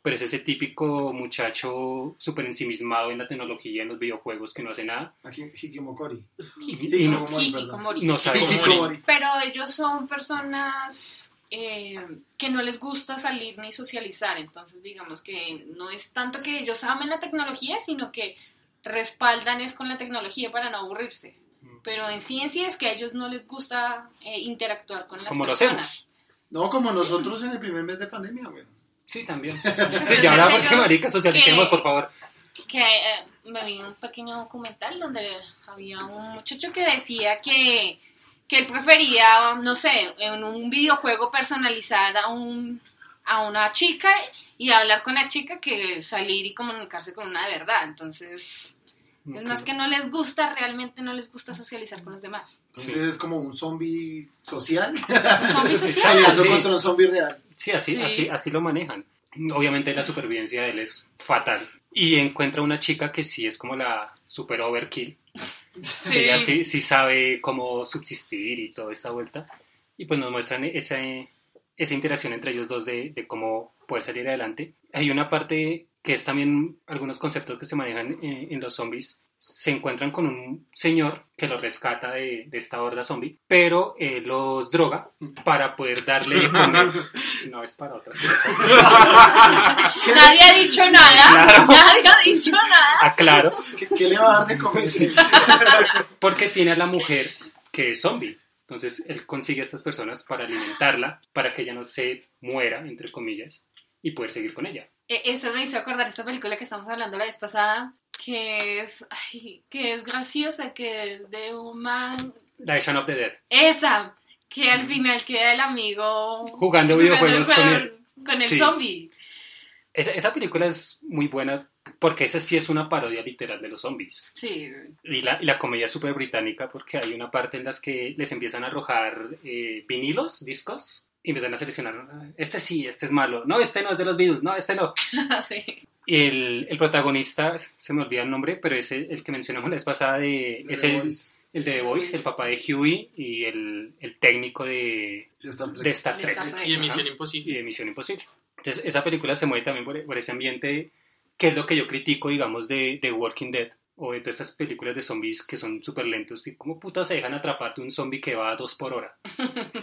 pero es ese típico muchacho súper ensimismado en la tecnología, en los videojuegos, que no hace nada, Aquí, Hikimokori. y, y no, Hikikomori. Hikikomori. no sabe Hikikomori. Hikikomori. Pero ellos son personas eh, que no les gusta salir ni socializar, entonces digamos que no es tanto que ellos amen la tecnología, sino que respaldan es con la tecnología para no aburrirse. Pero en sí es que a ellos no les gusta eh, interactuar con las Como lo personas. No, como nosotros en el primer mes de pandemia, güey. Sí, también. Sí, ya porque marica, socialicemos, que- por favor. que eh, me vi un pequeño documental donde había un muchacho que decía que, que él prefería, no sé, en un videojuego personalizar a, un, a una chica y hablar con la chica que salir y comunicarse con una de verdad. Entonces, es más que no les gusta, realmente no les gusta socializar con los demás. Entonces Sí. es como un zombie social. Sí, sociales. Aliando sí. contra un zombie real. Sí, así, Sí. así, así lo manejan. Obviamente la supervivencia de él es fatal. Y encuentra una chica que sí es como la super overkill. Que ella sí, sí sabe cómo subsistir y toda esta vuelta. Y pues nos muestran esa, esa interacción entre ellos dos de, de cómo poder salir adelante. Hay una parte que es también algunos conceptos que se manejan en, en los zombies. Se encuentran con un señor que los rescata de, de esta horda zombie, pero eh, los droga para poder darle de comer. No es para otras cosas. Nadie ha dicho nada. Claro. Nadie ha dicho nada. Aclaro, ¿Qué, qué le va a dar de comer? Sí. porque tiene a la mujer que es zombie. Entonces él consigue a estas personas para alimentarla, para que ella no se muera, entre comillas, y poder seguir con ella. Eh, Eso me hizo acordar esta película que estamos hablando la vez pasada, que es, ay, que es graciosa, que es de un man... Shaun of the Dead. Esa, que al final queda el amigo... Jugando videojuegos con. Con el Sí. zombie. Esa, esa película es muy buena porque esa sí es una parodia literal de los zombies. Sí. Y la, y la comedia es súper británica porque hay una parte en las que les empiezan a arrojar eh, vinilos, discos, y empiezan a seleccionar, este sí, este es malo, no, este no es de los Beatles, no, este no. sí. Y el, el protagonista, se me olvida el nombre, pero es el, el que mencionamos la vez pasada, de, es The el, Voice el de The Voice, el papá de Huey y el, el técnico de, y Star Trek. de Star De Trek Star Trek. Y Ajá. Misión y Imposible. de Misión Imposible. Entonces, esa película se mueve también por, por ese ambiente, que es lo que yo critico, digamos, de, de Walking Dead o de todas estas películas de zombies que son súper lentos. ¿Y cómo puta se dejan atrapar de un zombie que va a dos por hora?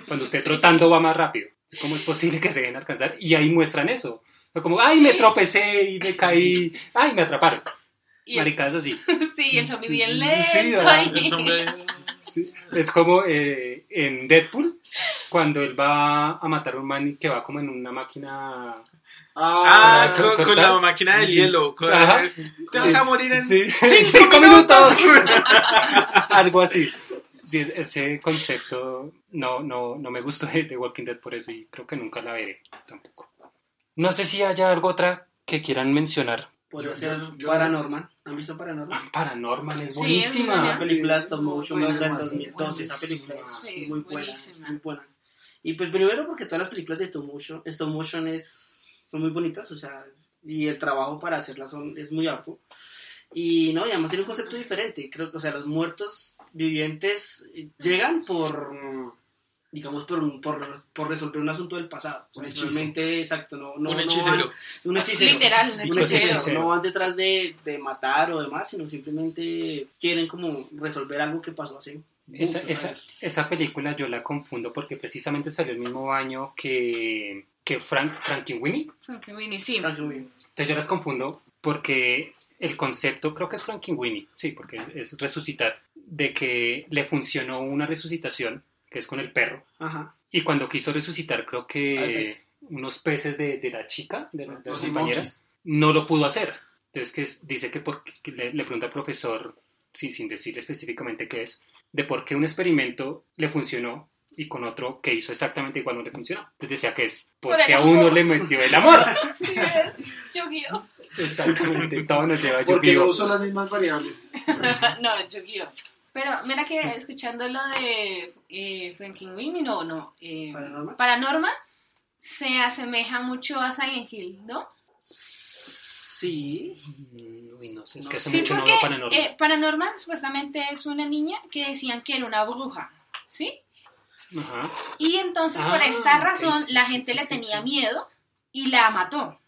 Cuando usted trotando va más rápido. ¿Cómo es posible que se dejen alcanzar? Y ahí muestran eso. Como, ay, me tropecé y me caí, ay, me atraparon. Y Maricadas así. sí, el zombie bien Sí, lento. ¿verdad? ahí. El hombre... Sí, Es como eh, en Deadpool, cuando él va a matar a un man que va como en una máquina. Ah, Ah, con, con la máquina del Sí. hielo. con- Ajá. Te vas a morir en Sí. cinco, Cinco minutos. Algo así. Sí, es- ese concepto no, no, no me gustó de, de Walking Dead por eso y creo que nunca la veré tampoco. No sé si haya algo otra que quieran mencionar. Podría ser Paranorman. ¿Han visto Paranorman? Ah, Paranorman es Sí, es buenísima. buena. Una película Sí, stop muy motion buena, del demasiado 2012. Esa película es Sí, muy buena, es muy buena. Y pues primero porque todas las películas de stop motion, stop motion es, son muy bonitas, o sea, y el trabajo para hacerlas son, es muy arduo. Y no, y además tiene un concepto diferente. Creo que, o sea, los muertos vivientes llegan por, digamos, por, por, por resolver un asunto del pasado. O sea, realmente, exacto, no, no, un no hechicero. van- un hechicero. Literal, un Un hechicero. hechicero. No van detrás de, de matar o demás, sino simplemente quieren como resolver algo que pasó hace Esa, esa, esa película yo la confundo porque precisamente salió el mismo año que, que Frank, Frankenweenie. Frankenweenie, sí. Frankenweenie. Entonces yo las confundo porque el concepto, creo que es Frankenweenie, sí, porque es resucitar, de que le funcionó una resucitación, que es con el perro, Ajá. y cuando quiso resucitar creo que unos peces de, de la chica, de, de las Los compañeras, no lo pudo hacer. Entonces que es- dice que, porque, que le, le pregunta al profesor, sí, sin decirle específicamente qué es, de por qué un experimento le funcionó y con otro que hizo exactamente igual no le funcionó. Entonces decía que es Por porque a uno le metió el amor. Sí, es Yu-Gi-Oh. Exactamente, todo nos lleva a Porque no Yu-Gi-Oh. uso las mismas variables. no, Yu-Gi-Oh. Pero mira que escuchando lo de eh, Frankenweenie, no, no. Eh, Paranormal. Paranormal se asemeja mucho a Silent Hill, ¿no? Sí. Mm, Uy, no sé, es No. que hace Sí, mucho no porque veo Paranormal. eh, Paranormal supuestamente es una niña que decían que era una bruja, ¿sí? Ajá. Y entonces Ah, por esta ok, razón sí, la gente sí, le sí, tenía sí. miedo y la mató.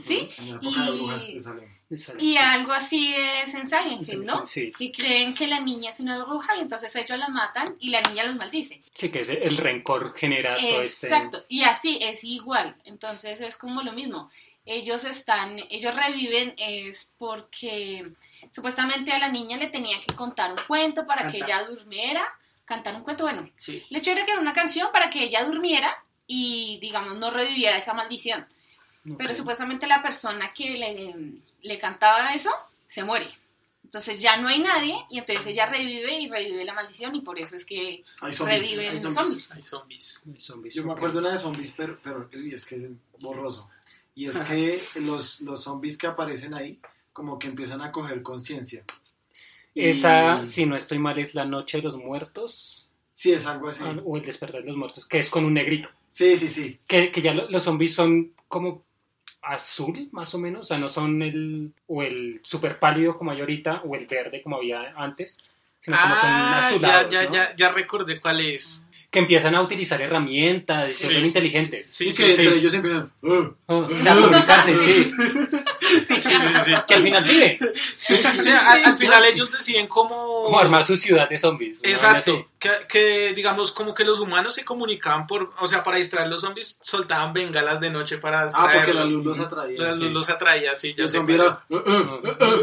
¿sí? Y- de. Exacto. Algo así es en Silent Hill, ¿no? Sí, Que creen que la niña es una bruja y entonces ellos la matan y la niña los maldice. sí, que es el rencor genera todo este... Exacto, y así es igual, entonces es como lo mismo. Ellos están, ellos reviven es porque supuestamente a la niña le tenían que contar un cuento para que ella durmiera, cantar un cuento, bueno, Sí. hecho era que era una canción para que ella durmiera y digamos no reviviera esa maldición. Pero Ok. supuestamente la persona que le, le cantaba eso se muere. Entonces ya no hay nadie y entonces ella revive y revive la maldición y por eso es que Hay zombies. reviven hay los zombies. zombies. Hay zombies. Hay zombies, Yo me ok. acuerdo una de zombies, pero, pero es que es borroso. Y es que los, los zombies que aparecen ahí, como que empiezan a coger conciencia. Y- Esa, si no estoy mal, es La Noche de los Muertos Sí, es algo así. ah, o El Despertar de los Muertos, que es con un negrito. Sí, sí, sí. Que, que ya lo- los zombies son como azul, más o menos. O sea, no son el, o el super pálido como hay ahorita, o el verde como había antes, sino como son Ah, ya, azulados. ya, ¿no? ya, ya recordé cuál es. Que empiezan a utilizar herramientas, Sí. que son inteligentes. Sí, Sí, sí, que sí. entre ellos empiezan. "Ah". Oh, o sea, comunicarse, sí. Sí, sí, sí. Que al final vive. Sí, sí, sí, al, al final ellos deciden cómo... Como armar su ciudad de zombies. Exacto, que, que, digamos como que los humanos se comunicaban por, o sea, para distraer a los zombies soltaban bengalas de noche para Ah, porque la luz los atraía. La sí. luz los atraía, sí, ya el sé zombie cuál era. es. "Ah, ah, ah, ah,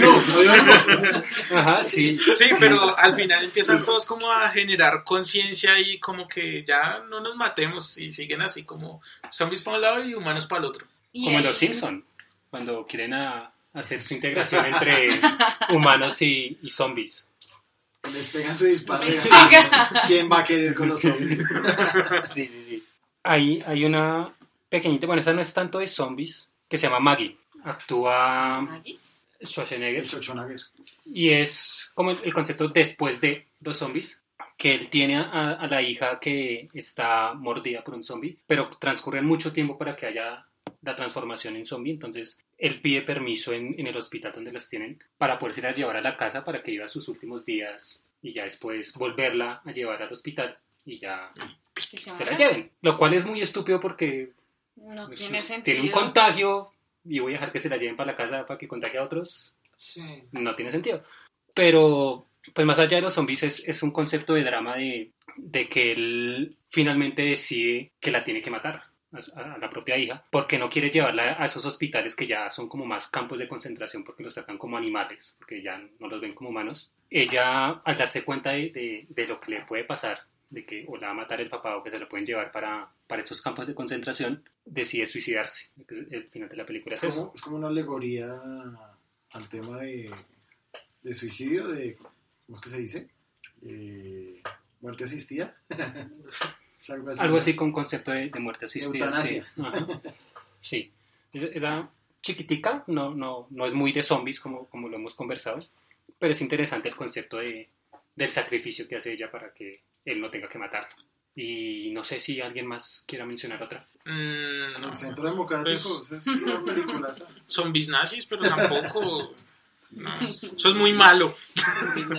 no, no, no". Ajá, sí. Sí, pero al final empiezan todos como a generar conciencia y como que ya no nos matemos y siguen así como zombies para un lado y humanos para el otro. Como en los Simpson, cuando quieren a- hacer su integración entre humanos y, y zombies. Les pegan su disparo. ¿Quién va a querer con los zombies? Sí, sí, sí. Hay, hay una pequeñita, bueno, esa no es tanto de zombies, que se llama Maggie. Actúa Maggie. Schwarzenegger Schwarzenegger. y es como el concepto después de los zombies, que él tiene a, a la hija que está mordida por un zombie, pero transcurre mucho tiempo para que haya la transformación en zombie, entonces él pide permiso en, en el hospital donde las tienen para poderse a llevar a la casa para que viva sus últimos días y ya después volverla a llevar al hospital y ya se se la lleven. Lo cual es muy estúpido porque No pues, tiene pues, sentido. tiene un contagio y voy a dejar que se la lleven para la casa para que contagie a otros. Sí. No tiene sentido. Pero, pues más allá de los zombies, es, es un concepto de drama de, de que él finalmente decide que la tiene que matar a, a la propia hija, porque no quiere llevarla a esos hospitales que ya son como más campos de concentración porque los tratan como animales, porque ya no los ven como humanos. Ella, al darse cuenta de, de- de lo que le puede pasar, de que o la va a matar el papá o que se la pueden llevar para, para esos campos de concentración, decide suicidarse. El final de la película es, Es eso. como, es como una alegoría al tema de, de suicidio, de, ¿cómo es que se dice? Eh, muerte asistida. es algo así. Algo ¿no? así con concepto de, de muerte asistida. Sí. Eutanasia. Ajá. Sí. Es- Esa chiquitica no, no, no es muy de zombies como, como lo hemos conversado, pero es interesante el concepto de, del sacrificio que hace ella para que él no tenga que matarla. Y no sé si alguien más quiera mencionar otra. Mm, no. El Centro Democrático, Pues- es una película. Zombies nazis, pero tampoco. no, eso es muy malo.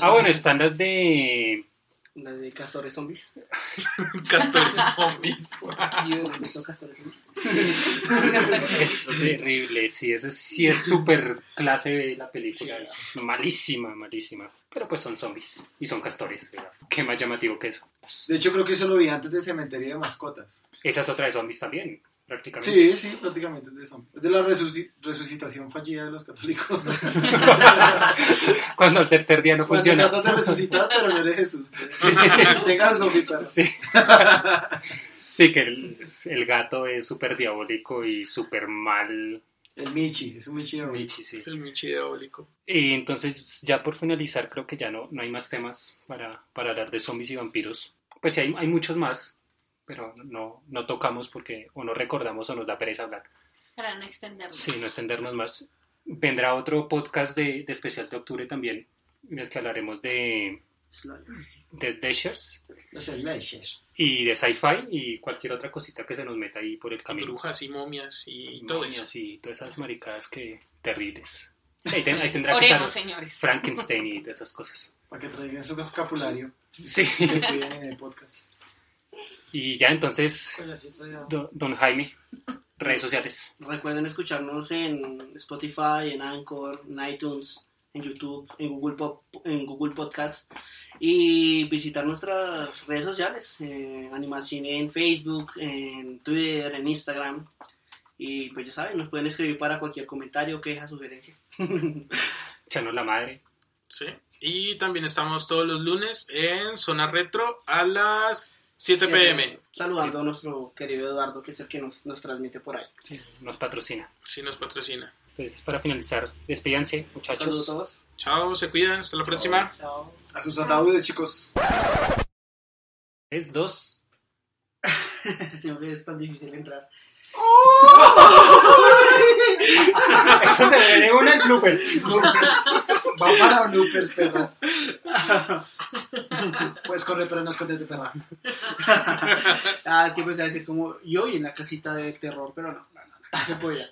Ah, bueno, están las de... La de castores zombies. Castores zombies. Dios, ¿visto castores zombies? Es terrible, sí, eso sí es súper clase de la película. Malísima, malísima. Pero pues son zombies y son castores. ¿verdad? Qué más llamativo que eso. De hecho, creo que eso lo vi antes de Cementerio de Mascotas. Esa es otra de zombies también, prácticamente. Sí, sí, prácticamente es de eso. Es de la resuci- resucitación fallida de los católicos. Cuando el tercer día no Cuando funciona. tratas de resucitar, pero no eres Jesús. Tenga zombie para. Sí. Sí, que el, el gato es súper diabólico y súper mal. El Michi, es un Michi de Michi, sí. El Michi diabólico. Y entonces, ya por finalizar, creo que ya no, no hay más temas para, para hablar de zombies y vampiros. Pues sí, hay, hay muchos más, pero no, no tocamos porque o no recordamos o nos da pereza hablar. Para no extendernos. Sí, no extendernos más. Vendrá otro podcast de, de especial de octubre también, en el que hablaremos de, de Dashers Los slashes. y de sci-fi y cualquier otra cosita que se nos meta ahí por el camino. Brujas y momias y todo eso. Momias y todas esas maricadas que terribles. Ahí, ten- ahí tendrá que Oremos, estar señores. Frankenstein y todas esas cosas. Para que traigan su escapulario. Sí. Se cuiden en el podcast. Y ya entonces, do- don Jaime, redes sociales. Recuerden escucharnos en Spotify, en Anchor, en iTunes, en YouTube, en Google, Pop, en Google Podcast y visitar nuestras redes sociales, eh, Animacine en Facebook, en Twitter, en Instagram. Y pues ya saben, nos pueden escribir para cualquier comentario, queja, sugerencia. Chanos la madre. Sí. Y también estamos todos los lunes en Zona Retro a las 7 pm. Saludando a nuestro querido Eduardo, que es el que nos, nos transmite por ahí. Sí, nos patrocina. Si nos patrocina. Entonces, para finalizar, despídanse, muchachos. Saludos a todos. Chao, se cuidan. Hasta la próxima. Chao. A sus ataúdes, chicos. Es dos. Siempre es tan difícil entrar. Eso se ve de una el blooper. Va para bloopers, perras. Puedes correr, pero no escondete, perra. Ah, es que empecé a decir como yo y en la casita de terror, pero no, no, no, no se podía.